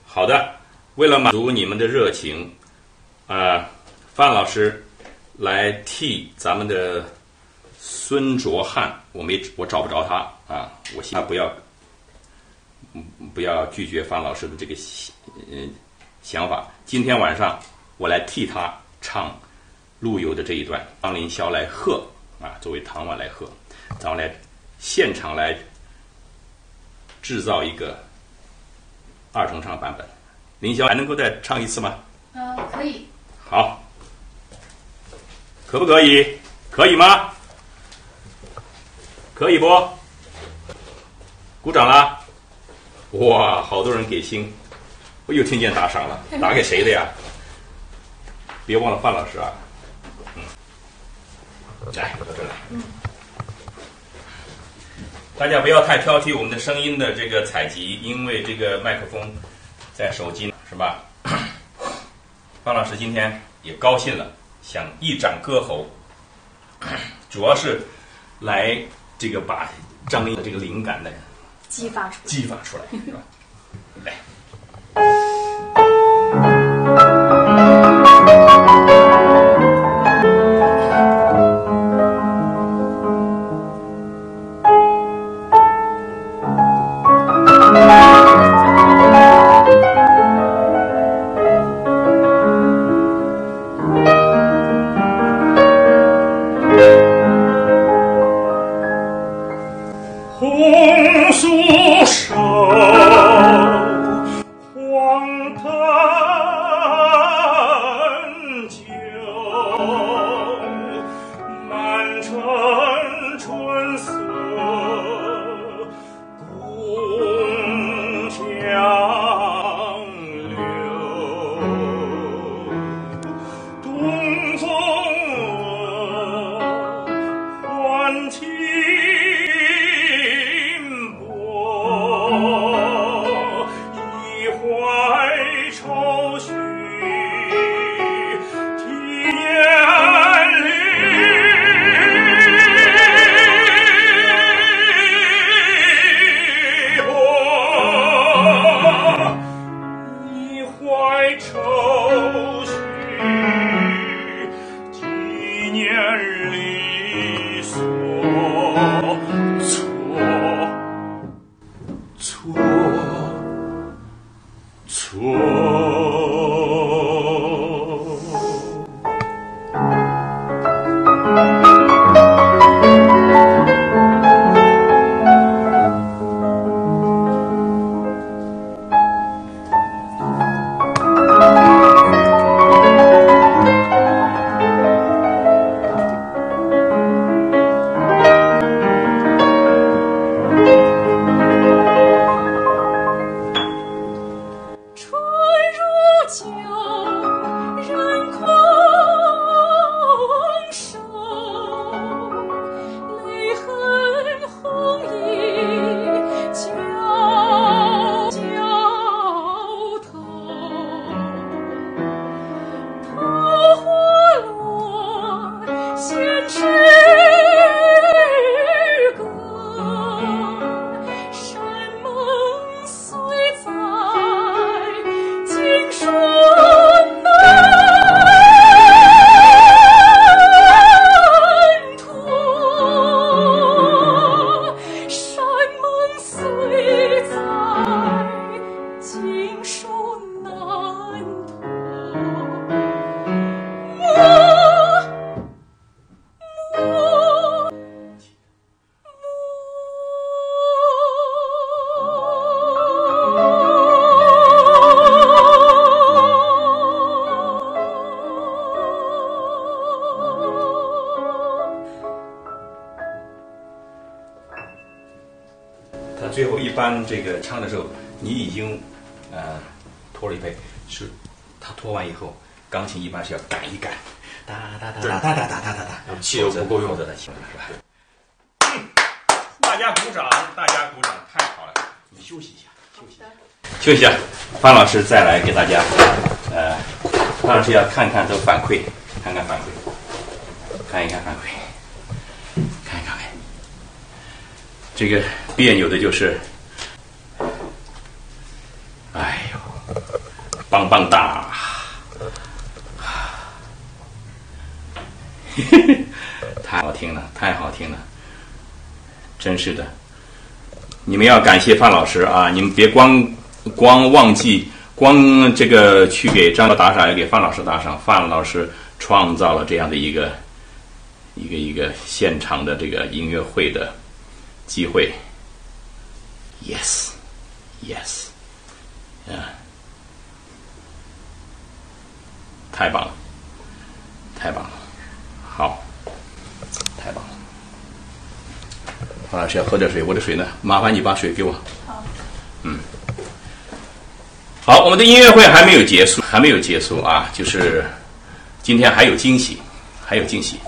好的，为了满足你们的热情，啊、范老师来替咱们的孙卓汉，我没我找不着他啊，我希望不要，嗯不要拒绝范老师的这个嗯想法。今天晚上我来替他唱陆游的这一段，张凌霄来和啊，作为唐婉来和，咱们来现场来制造一个二重唱版本。凌霄还能够再唱一次吗？嗯、可以。好，可不可以？可以吗？可以不？鼓掌啦！哇，好多人给星，我又听见打赏了，打给谁的呀？别忘了范老师啊。嗯，来，到这来。大家不要太挑剔我们的声音的这个采集，因为这个麦克风在手机是吧？范老师今天也高兴了，想一展歌喉，主要是来这个把张艺的这个灵感呢激发出来。激发出来，是吧？来，已经呃拖了一倍，是他拖完以后，钢琴一般是要赶一赶，哒哒哒哒哒哒哒哒哒哒，气都不够用的在气是吧？嗯，大家鼓掌，大家鼓掌，太好了！你休息一下，休息一下，休息一下。范老师再来给大家，呃，范老师要看看这个反馈，看看反馈，看一看反馈。这个别扭的就是，哎呦，棒棒哒，太好听了，太好听了，真是的。你们要感谢范老师啊！你们别光光忘记，光这个去给张哥打赏，要给范老师打赏。范老师创造了这样的一个一个一个现场的这个音乐会的。机会，yes，yes，啊，太棒了，太棒了，好，太棒了。黄老师要喝点水，我的水呢？麻烦你把水给我。好。嗯。好，我们的音乐会还没有结束，还没有结束啊！就是今天还有惊喜，还有惊喜，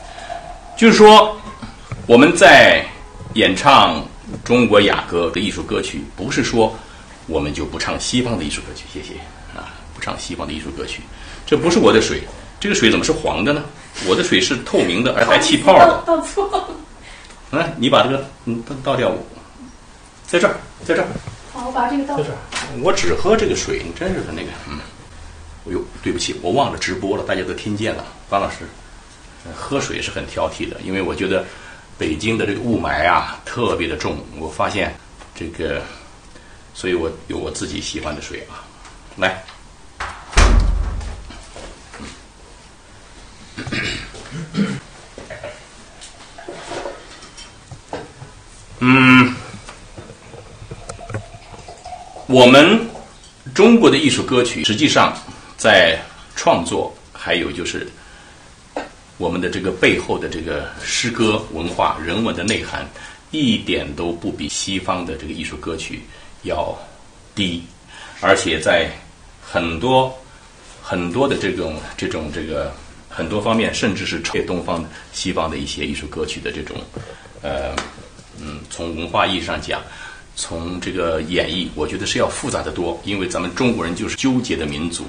就是说我们在。演唱中国雅歌的艺术歌曲，不是说我们就不唱西方的艺术歌曲。谢谢啊，不唱西方的艺术歌曲。这不是我的水，这个水怎么是黄的呢？我的水是透明的，而还气泡的。倒错了。来，你把这个嗯倒倒掉，在这儿，在这儿。好，我把这个倒。在这儿。我只喝这个水，你真是的那个嗯。哎呦，对不起，我忘了直播了，大家都听见了。方老师，喝水是很挑剔的，因为我觉得。北京的这个雾霾啊，特别的重。我发现这个，所以我有我自己喜欢的水啊。来，嗯，我们中国的艺术歌曲，实际上在创作，还有就是。我们的这个背后的这个诗歌文化人文的内涵，一点都不比西方的这个艺术歌曲要低，而且在很多很多的这种这种这个很多方面，甚至是超越东方西方的一些艺术歌曲的这种，呃，嗯，从文化意义上讲，从这个演绎，我觉得是要复杂的多，因为咱们中国人就是纠结的民族。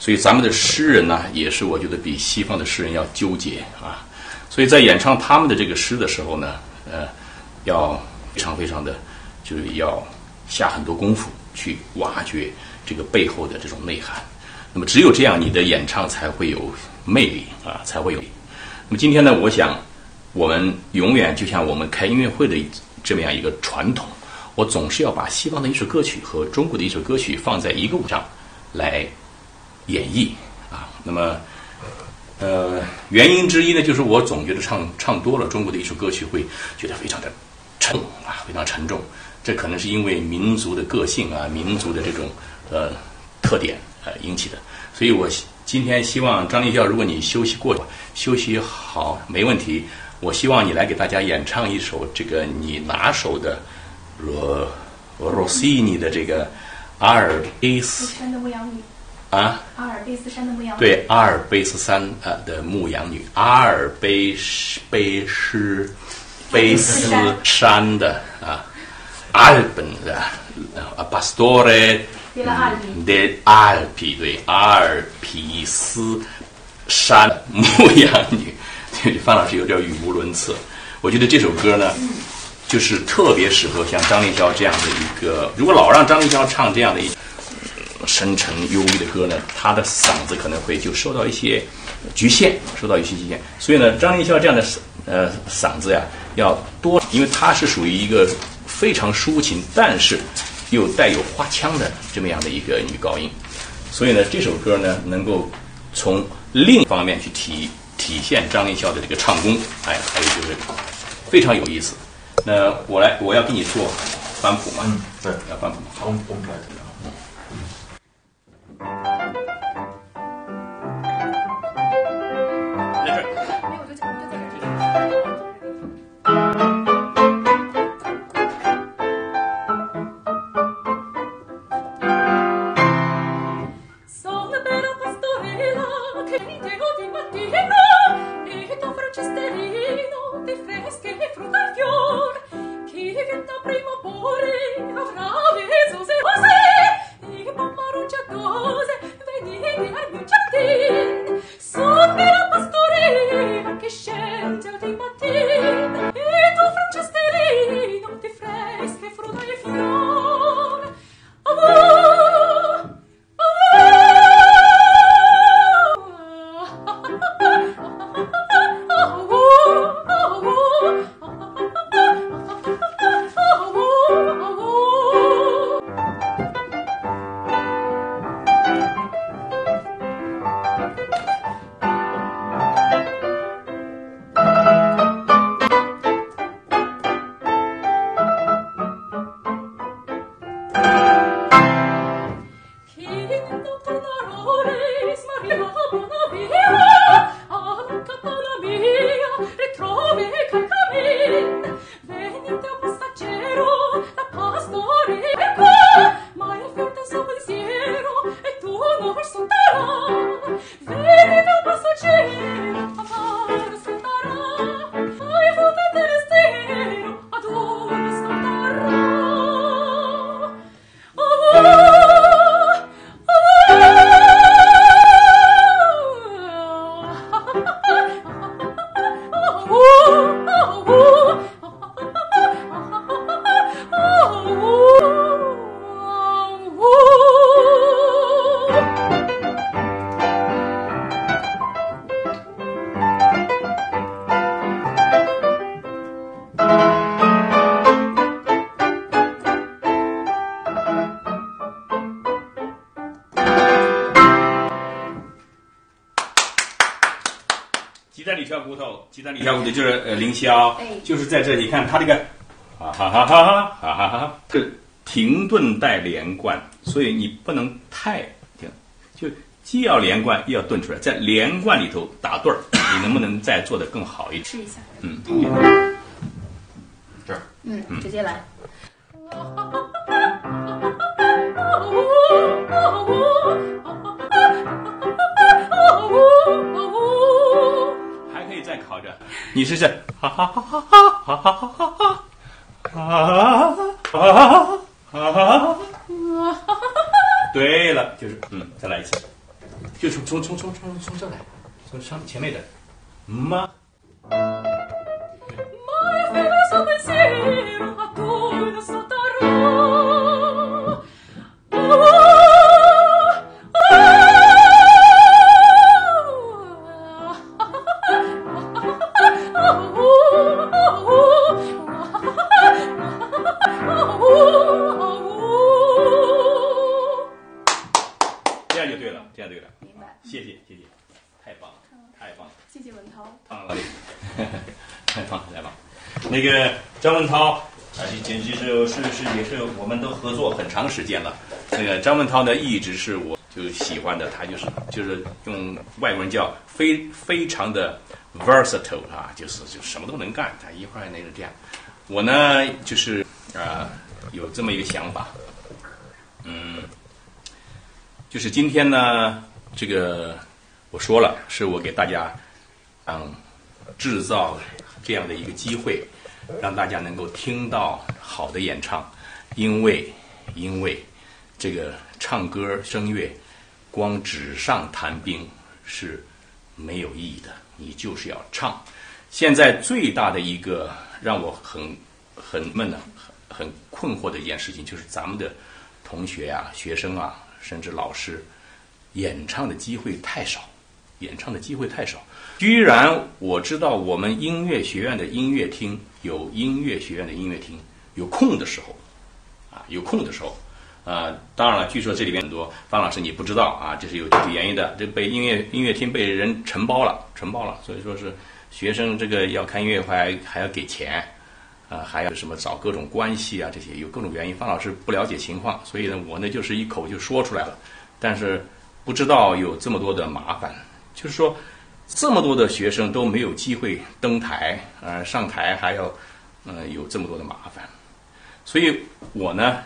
所以咱们的诗人呢，也是我觉得比西方的诗人要纠结啊。所以在演唱他们的这个诗的时候呢，呃，要非常非常的，就是要下很多功夫去挖掘这个背后的这种内涵。那么只有这样，你的演唱才会有魅力啊，才会有。那么今天呢，我想我们永远就像我们开音乐会的这么样一个传统，我总是要把西方的艺术歌曲和中国的艺术歌曲放在一个舞上来。演绎啊，那么，呃，原因之一呢，就是我总觉得唱唱多了中国的艺术歌曲，会觉得非常的沉啊，非常沉重。这可能是因为民族的个性啊，民族的这种呃特点呃引起的。所以我今天希望张立孝，如果你休息过休息好没问题，我希望你来给大家演唱一首这个你拿手的罗罗西尼的这个阿尔卑斯山的牧羊女。啊，阿尔卑斯山的牧羊女。对，阿尔卑斯山呃的牧羊女，阿尔卑斯卑斯卑斯山的啊，阿尔本的啊，Pastore de Alpi，对，阿尔皮斯山牧羊女，范老师有点语无伦次。我觉得这首歌呢，就是特别适合像张凌霄这样的一个，如果老让张凌霄唱这样的一。深沉忧郁的歌呢，他的嗓子可能会就受到一些局限，受到一些局限。所以呢，张凌霄这样的呃嗓子呀，要多，因为他是属于一个非常抒情，但是又带有花腔的这么样的一个女高音。所以呢，这首歌呢，能够从另一方面去体体现张凌霄的这个唱功，哎，还有就是非常有意思。那我来，我要给你做翻谱嘛？嗯，对，要翻谱。好，我们来。蛋 just a 鸡蛋里挑骨头就是呃凌霄哎，就是在这里看他这个哈哈哈哈哈哈哈哈，这停顿带连贯，所以你不能太停，就既要连贯又要顿出来，在连贯里头打顿儿，你能不能再做得更好一点？试一下。嗯，这儿嗯，直接来。啊啊啊！对了，就是嗯，再来一次，就从从从从从从这来，从上前面的妈。涛呢，一直是我就喜欢的，他就是就是用外国人叫非非常的 versatile 啊，就是就什么都能干，他一会儿那个这样。我呢就是啊、有这么一个想法，嗯，就是今天呢这个我说了，是我给大家嗯制造这样的一个机会，让大家能够听到好的演唱，因为因为这个唱歌声乐，光纸上谈兵是没有意义的，你就是要唱。现在最大的一个让我很很闷的、很困惑的一件事情，就是咱们的同学啊、学生啊，甚至老师，演唱的机会太少，演唱的机会太少。居然我知道我们音乐学院的音乐厅有音乐学院的音乐厅有空的时候，啊，有空的时候，啊，当然了，据说这里面很多方老师你不知道啊，这是有具体原因的，这被音乐音乐厅被人承包了，承包了，所以说是学生这个要看音乐会还还要给钱。啊，还要什么找各种关系啊，这些有各种原因。方老师不了解情况，所以呢，我呢就是一口就说出来了，但是不知道有这么多的麻烦，就是说这么多的学生都没有机会登台，呃，上台还要呃有这么多的麻烦，所以我呢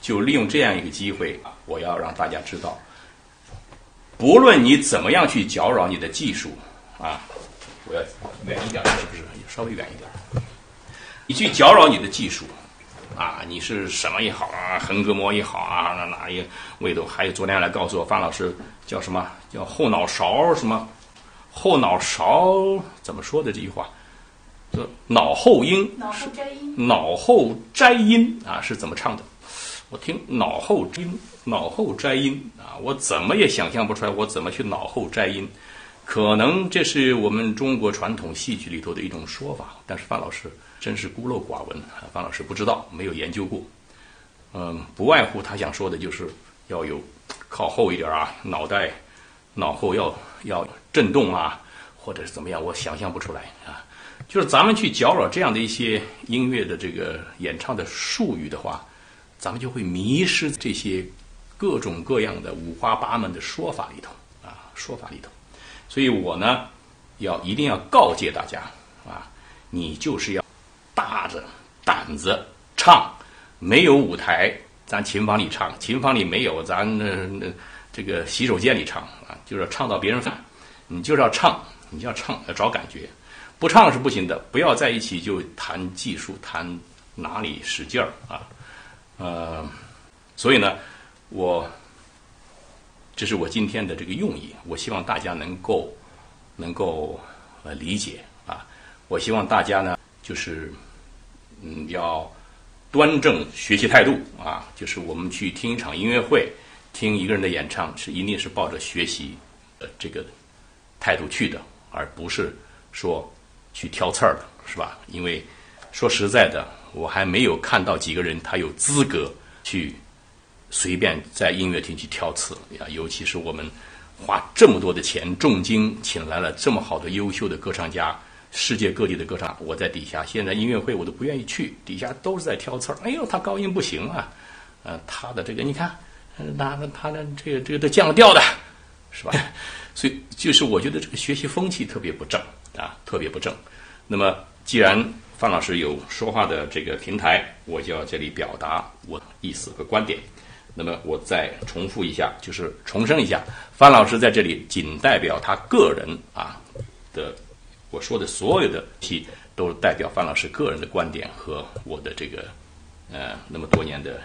就利用这样一个机会，我要让大家知道，不论你怎么样去搅扰你的技术啊，我要远一点，是不是？稍微远一点。你去搅扰你的技术，啊，你是什么也好啊，横膈膜也好啊，那哪一位都还有昨天来告诉我，范老师叫什么叫后脑勺什么，后脑勺怎么说的这句话，就脑后音，脑后摘音，脑后摘音啊是怎么唱的？我听脑后音，脑后摘音啊，我怎么也想象不出来，我怎么去脑后摘音？可能这是我们中国传统戏曲里头的一种说法，但是范老师真是孤陋寡闻啊！范老师不知道，没有研究过。嗯，不外乎他想说的就是要有靠后一点啊，脑袋脑后要要震动啊，或者是怎么样，我想象不出来啊。就是咱们去搅扰这样的一些音乐的这个演唱的术语的话，咱们就会迷失这些各种各样的五花八门的说法里头啊，说法里头。所以我呢，要一定要告诫大家啊，你就是要大着胆子唱，没有舞台，咱琴房里唱，琴房里没有，咱那那这个洗手间里唱啊，就是唱到别人饭，你就是要唱，你就要唱，要找感觉，不唱是不行的，不要在一起就谈技术，谈哪里使劲儿啊，呃，所以呢，我。这是我今天的这个用意，我希望大家能够能够呃理解啊。我希望大家呢，就是嗯要端正学习态度啊。就是我们去听一场音乐会，听一个人的演唱，是一定是抱着学习呃这个态度去的，而不是说去挑刺儿的，是吧？因为说实在的，我还没有看到几个人他有资格去。随便在音乐厅去挑刺呀，尤其是我们花这么多的钱，重金请来了这么好的优秀的歌唱家，世界各地的歌唱，我在底下，现在音乐会我都不愿意去，底下都是在挑刺儿。哎呦，他高音不行啊，呃，他的这个你看，呃那他的这个这个都降调的，是吧？所以就是我觉得这个学习风气特别不正啊，特别不正。那么既然范老师有说话的这个平台，我就要这里表达我意思和观点。那么我再重复一下，就是重申一下，范老师在这里仅代表他个人啊的，我说的所有的题都代表范老师个人的观点和我的这个呃那么多年的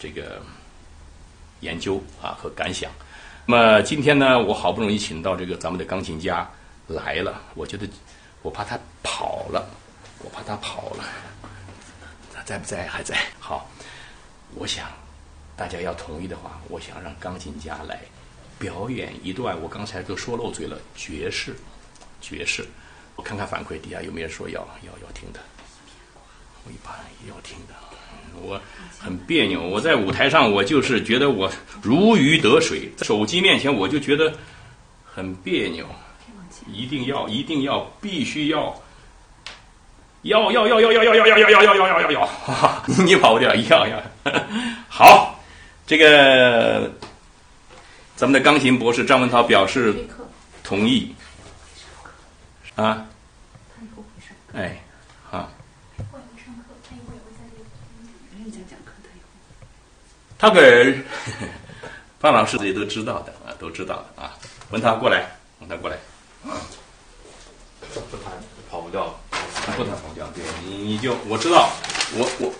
这个研究啊和感想。那么今天呢，我好不容易请到这个咱们的钢琴家来了，我觉得我怕他跑了，我怕他跑了，他在不在？还在。好，我想大家要同意的话，我想让钢琴家来表演一段，我刚才都说漏嘴了，爵士，爵士。我看看反馈底下有没有人说要要要听的，我一般要听的。我很别扭，我在舞台上我就是觉得我如鱼得水，在手机面前我就觉得很别扭，一定要一定要必须要。要要要要要要要要要要要要要要，你跑不掉，要要。好，这个咱们的钢琴博士张文涛表示同意。啊，哎，好。他给范老师也都知道的啊，都知道的啊。文涛过来，文涛过来。跑不掉了。不能跑掉，对你你就我知道，我我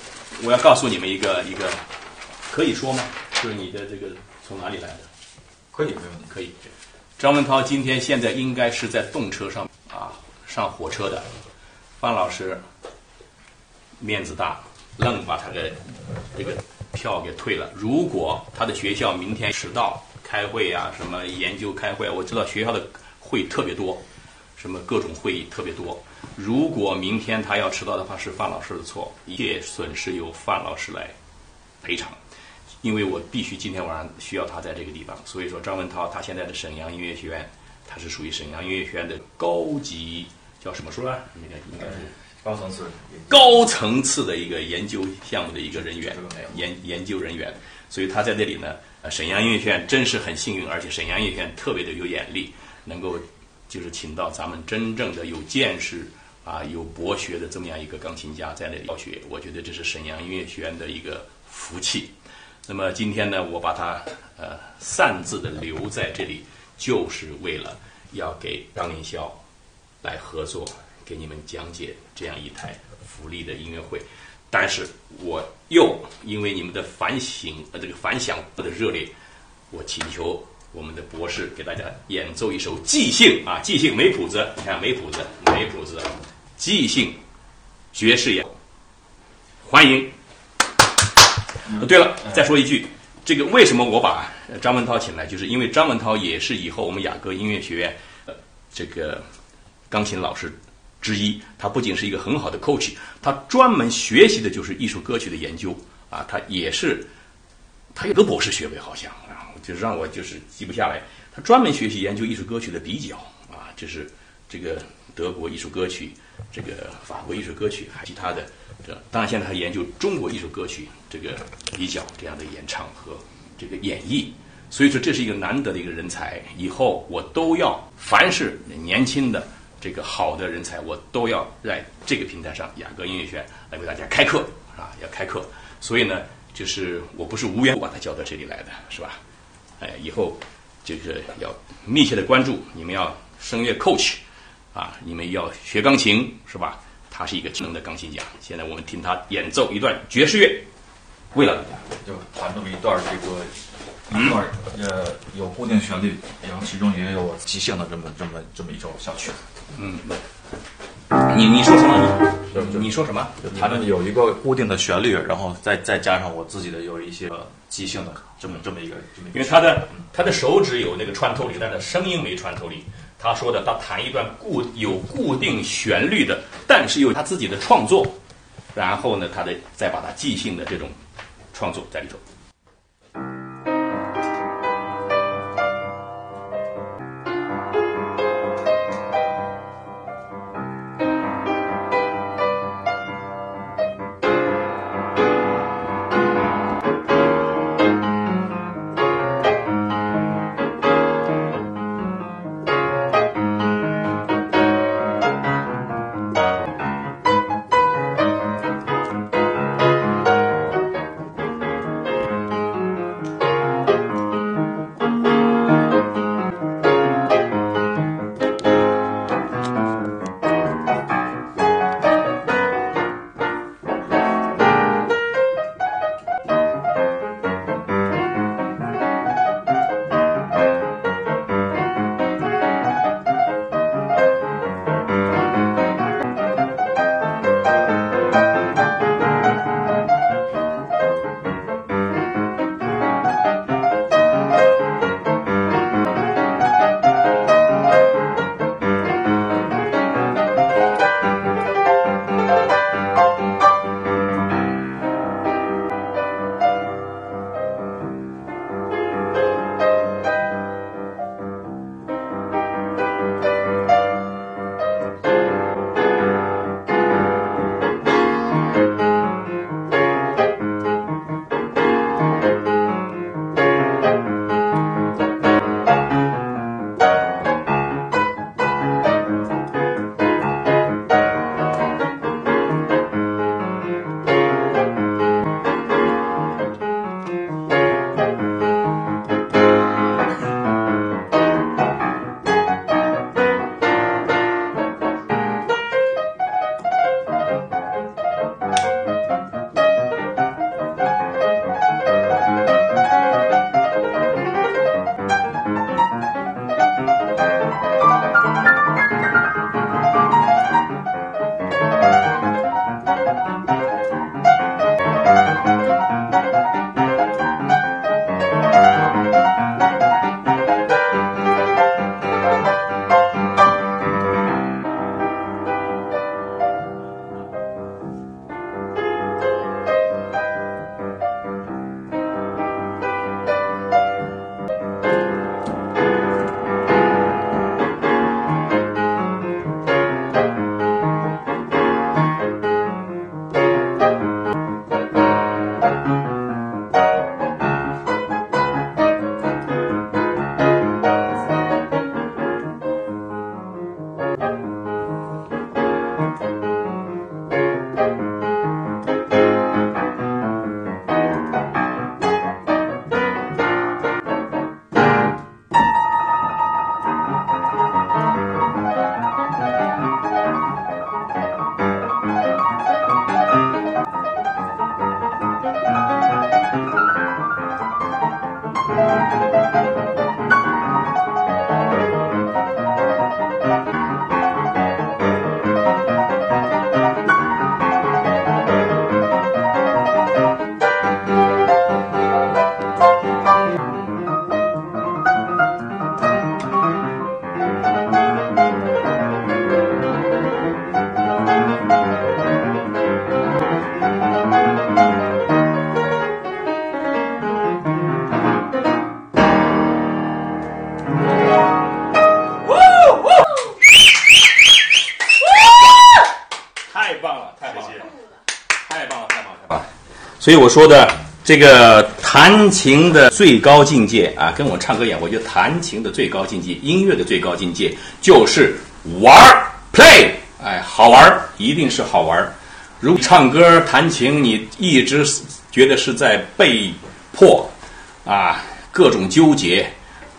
我要告诉你们一个一个，可以说吗？就是你的这个从哪里来的？可以，没问题。可以。张文涛今天现在应该是在动车上啊，上火车的。范老师面子大，愣把他的这个票给退了。如果他的学校明天迟到开会啊，什么研究开会，我知道学校的会特别多，什么各种会议特别多。如果明天他要迟到的话，是范老师的错，一切损失由范老师来赔偿。因为我必须今天晚上需要他在这个地方，所以说张文涛他现在的沈阳音乐学院，他是属于沈阳音乐学院的高级叫什么说啊？那个应该是高层次、高层次的一个研究项目的一个人员，研研究人员。所以他在这里呢，呃，沈阳音乐学院真是很幸运，而且沈阳音乐学院特别的有眼力，能够就是请到咱们真正的有见识。啊，有博学的这么样一个钢琴家在那里教学，我觉得这是沈阳音乐学院的一个福气。那么今天呢，我把他呃擅自的留在这里，就是为了要给张凌霄来合作，给你们讲解这样一台福利的音乐会。但是我又因为你们的反省呃这个反响的热烈，我请求我们的博士给大家演奏一首即兴啊，即兴没谱子，你看没谱子，没谱子。即兴爵士乐欢迎。对了，再说一句，这个为什么我把张文涛请来，就是因为张文涛也是以后我们雅歌音乐学院呃这个钢琴老师之一。他不仅是一个很好的 coach，他专门学习的就是艺术歌曲的研究啊。他也是他有个博士学位，好像就是让我就是记不下来。他专门学习研究艺术歌曲的比较啊，就是这个德国艺术歌曲。这个法国艺术歌曲，还有其他的，这当然现在还研究中国艺术歌曲这个比较这样的演唱和这个演绎，所以说这是一个难得的一个人才。以后我都要凡是年轻的这个好的人才，我都要在这个平台上雅阁音乐学院来为大家开课啊，要开课。所以呢，就是我不是无缘无故把他叫到这里来的，是吧？哎，以后就是要密切的关注，你们要声乐 coach。啊，你们要学钢琴是吧？他是一个智能的钢琴家。现在我们听他演奏一段爵士乐，为了大家，就弹这么一段这个一段呃有固定旋律，然后其中也有即兴的这么这么这么一首小曲子。嗯，你你说什么？你你说什么？他们有一个固定的旋律，然后再再加上我自己的有一些即兴的这么这么一个这么。因为他的他的手指有那个穿透力，但是声音没穿透力。他说的，他弹一段固有固定旋律的，但是有他自己的创作，然后呢，他的再把他即兴的这种创作在里头。所以我说的这个弹琴的最高境界啊，跟我唱歌一样，我觉得弹琴的最高境界，音乐的最高境界就是玩儿 play，哎，好玩儿，一定是好玩儿。如果唱歌弹琴，你一直觉得是在被迫啊，各种纠结，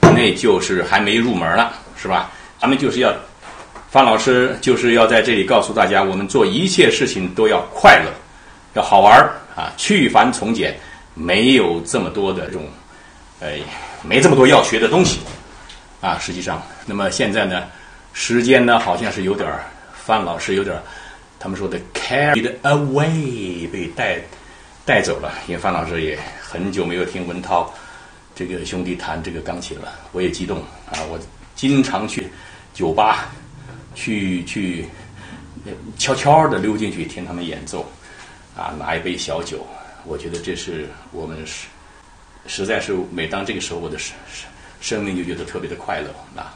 那就是还没入门了，是吧？咱们就是要，范老师就是要在这里告诉大家，我们做一切事情都要快乐，要好玩儿啊，去繁从简，没有这么多的这种，哎，没这么多要学的东西啊。实际上，那么现在呢，时间呢好像是有点儿，范老师有点儿，他们说的 carried away 被带带走了，因为范老师也很久没有听文涛这个兄弟弹这个钢琴了，我也激动啊，我经常去酒吧去去呃悄悄的溜进去听他们演奏啊，拿一杯小酒，我觉得这是我们实实在是每当这个时候，我的生生生命就觉得特别的快乐啊。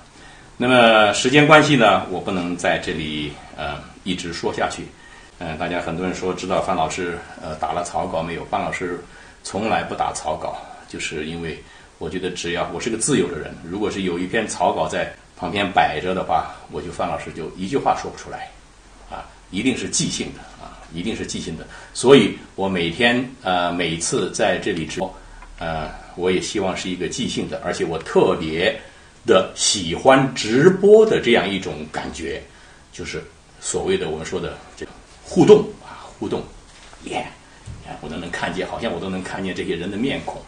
那么时间关系呢，我不能在这里呃一直说下去。嗯、大家很多人说知道范老师呃打了草稿没有？范老师从来不打草稿，就是因为我觉得只要我是个自由的人，如果是有一篇草稿在旁边摆着的话，我就范老师就一句话说不出来，啊，一定是即兴的，一定是即兴的。所以我每天呃每次在这里直播，呃，我也希望是一个即兴的，而且我特别的喜欢直播的这样一种感觉，就是所谓的我们说的这个互动啊，互动，耶、你看我都能看见，好像我都能看见这些人的面孔，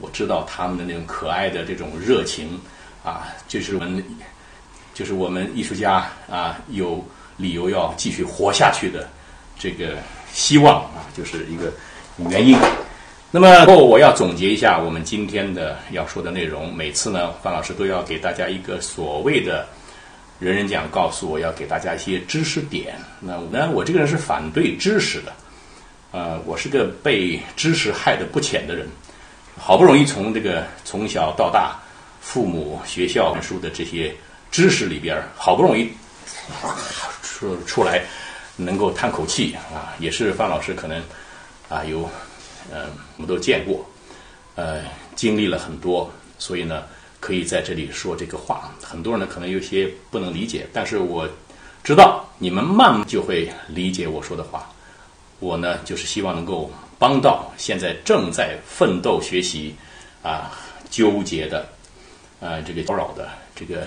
我知道他们的那种可爱的这种热情啊，就是我们，就是我们艺术家啊有理由要继续活下去的这个希望啊，就是一个原因。那么我要总结一下我们今天的要说的内容。每次呢，范老师都要给大家一个所谓的人人讲，告诉我要给大家一些知识点。那我呢，我这个人是反对知识的，呃，我是个被知识害得不浅的人。好不容易从这个从小到大，父母、学校灌输的这些知识里边，好不容易出出来，能够叹口气啊，也是范老师可能啊有，呃，我们都见过，呃，经历了很多，所以呢，可以在这里说这个话。很多人呢可能有些不能理解，但是我知道你们慢慢就会理解我说的话。我呢，就是希望能够帮到现在正在奋斗学习啊、纠结的、啊这个骚扰的、这个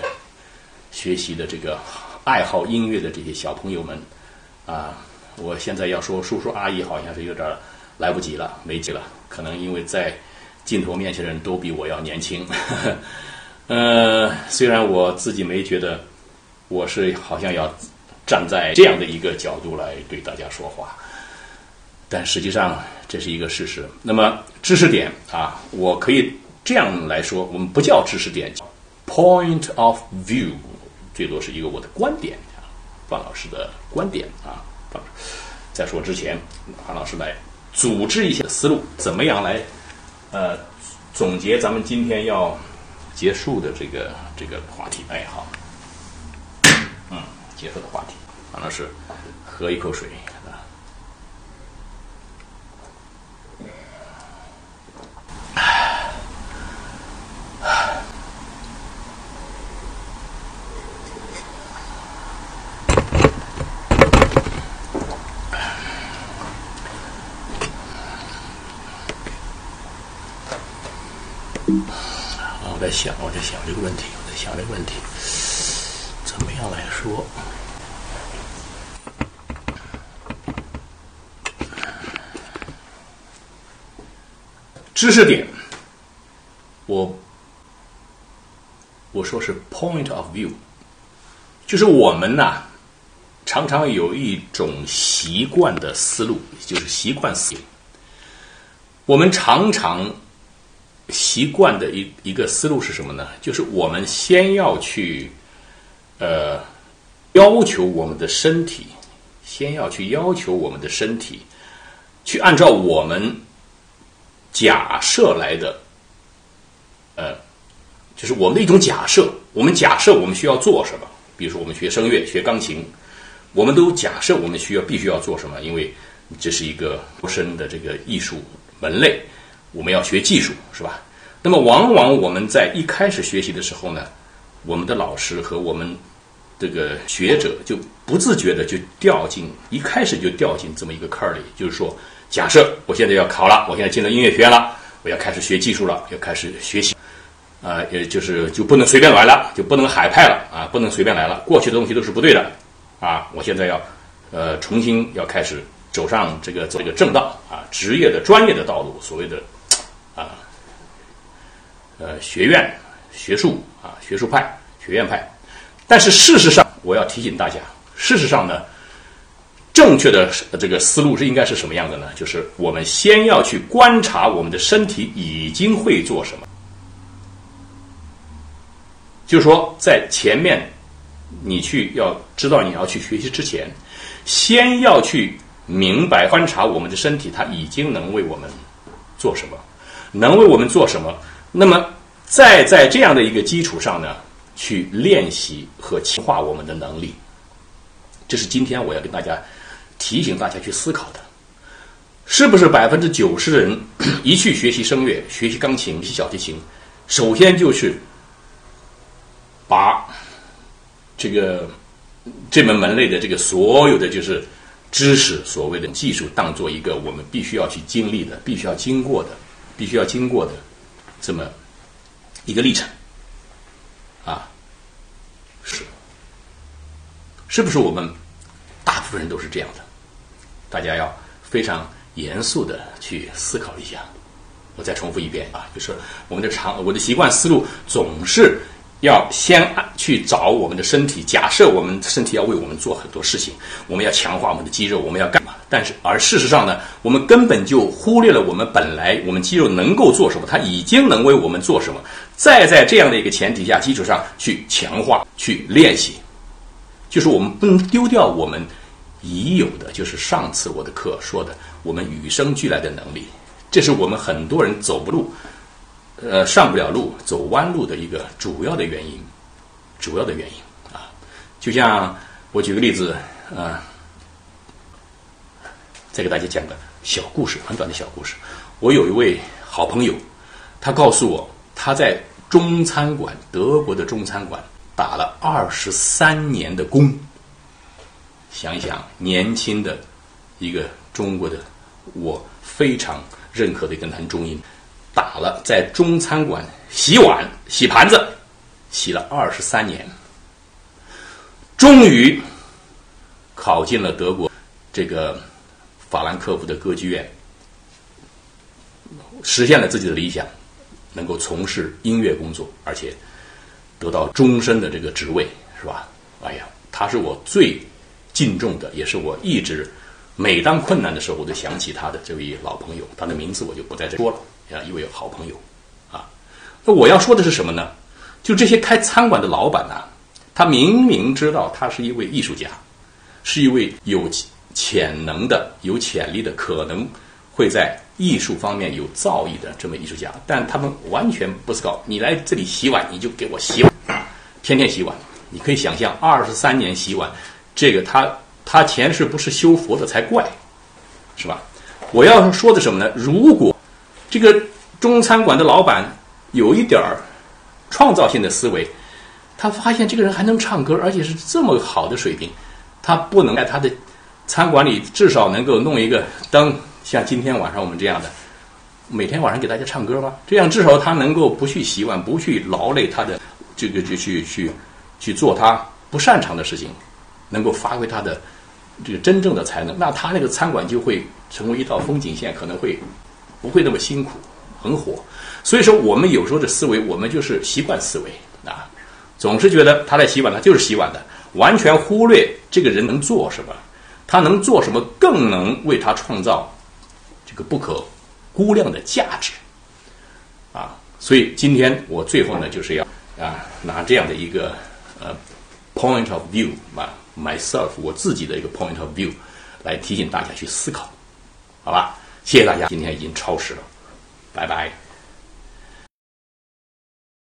学习的这个爱好音乐的这些小朋友们啊。我现在要说叔叔阿姨，好像是有点来不及了，没急了。可能因为在镜头面前的人都比我要年轻。呃，虽然我自己没觉得我是好像要站在这样的一个角度来对大家说话。但实际上这是一个事实。那么知识点啊，我可以这样来说，我们不叫知识点，叫 point of view，最多是一个我的观点，范老师的观点啊。范在说之前，范老师来组织一下思路，怎么样来呃总结咱们今天要结束的这个这个话题？哎，好，嗯，结束的话题，范老师喝一口水啊我在想，我在想这个问题，我在想这个问题，怎么样来说？知识点，我我说是 point of view，就是我们呐、常常有一种习惯的思路，就是习惯思维。我们常常习惯的一一个思路是什么呢？就是我们先要去，呃，要求我们的身体，先要去要求我们的身体，去按照我们假设来的，呃，就是我们的一种假设。我们假设我们需要做什么，比如说我们学声乐、学钢琴，我们都假设我们需要必须要做什么，因为这是一个深的这个艺术门类，我们要学技术，是吧？那么往往我们在一开始学习的时候呢，我们的老师和我们这个学者就不自觉的就掉进一开始就掉进这么一个坑里，就是说，假设我现在要考了，我现在进了音乐学院了，我要开始学技术了，要开始学习，啊，也就是就不能随便来了，就不能海派了啊，不能随便来了，过去的东西都是不对的，啊，我现在要呃重新要开始走上这个走这个正道啊，职业的专业的道路，所谓的啊。呃，学院、学术啊，学术派、学院派，但是事实上，我要提醒大家，事实上呢，正确的这个思路是应该是什么样的呢？就是我们先要去观察我们的身体已经会做什么，就是说，在前面你去要知道你要去学习之前，先要去明白观察我们的身体，它已经能为我们做什么，能为我们做什么。那么，再在这样的一个基础上呢，去练习和强化我们的能力，这是今天我要跟大家提醒大家去思考的：是不是百分之九十的人一去学习声乐、学习钢琴、学习小提琴，首先就是把这个这门门类的这个所有的就是知识、所谓的技术，当做一个我们必须要去经历的、必须要经过的、必须要经过的。这么一个历程，啊，是，是不是我们大部分人都是这样的？大家要非常严肃的去思考一下。我再重复一遍啊，就是我们的常我的习惯思路总是。要先去找我们的身体，假设我们身体要为我们做很多事情，我们要强化我们的肌肉，我们要干嘛？但是而事实上呢，我们根本就忽略了我们本来我们肌肉能够做什么，它已经能为我们做什么。再在这样的一个前提下基础上去强化、去练习，就是我们不能丢掉我们已有的，就是上次我的课说的，我们与生俱来的能力，这是我们很多人走不路。呃，上不了路，走弯路的一个主要的原因，主要的原因啊，就像我举个例子啊，再给大家讲个小故事，很短的小故事。我有一位好朋友，他告诉我，他在中餐馆，德国的中餐馆打了二十三年的工。想一想，年轻的一个中国的，我非常认可的一个男中音。打了在中餐馆洗碗、洗盘子，洗了二十三年，终于考进了德国这个法兰克福的歌剧院，实现了自己的理想，能够从事音乐工作，而且得到终身的这个职位，是吧？哎呀，他是我最敬重的，也是我一直每当困难的时候，我都想起他的这位老朋友，他的名字我就不在这说了。啊，一位好朋友，啊，那我要说的是什么呢？就这些开餐馆的老板呢，他明明知道他是一位艺术家，是一位有潜能的、有潜力的，可能会在艺术方面有造诣的这么艺术家，但他们完全不思考。你来这里洗碗，你就给我洗碗，天天洗碗。你可以想象，二十三年洗碗，这个他他前世不是修佛的才怪，是吧？我要说的什么呢？如果这个中餐馆的老板有一点儿创造性的思维，他发现这个人还能唱歌，而且是这么好的水平，他不能在他的餐馆里至少能够弄一个灯，像今天晚上我们这样的，每天晚上给大家唱歌吗。这样至少他能够不去洗碗，不去劳累他的这个就去去去做他不擅长的事情，能够发挥他的这个真正的才能，那他那个餐馆就会成为一道风景线，可能会。不会那么辛苦，很火。所以说，我们有时候的思维，我们就是习惯思维啊，总是觉得他在洗碗，他就是洗碗的，完全忽略这个人能做什么，他能做什么，更能为他创造这个不可估量的价值啊。所以今天我最后呢，就是要啊拿这样的一个呃 point of view 啊 myself 我自己的一个 point of view 来提醒大家去思考，好吧？谢谢大家，今天已经超时了，拜拜。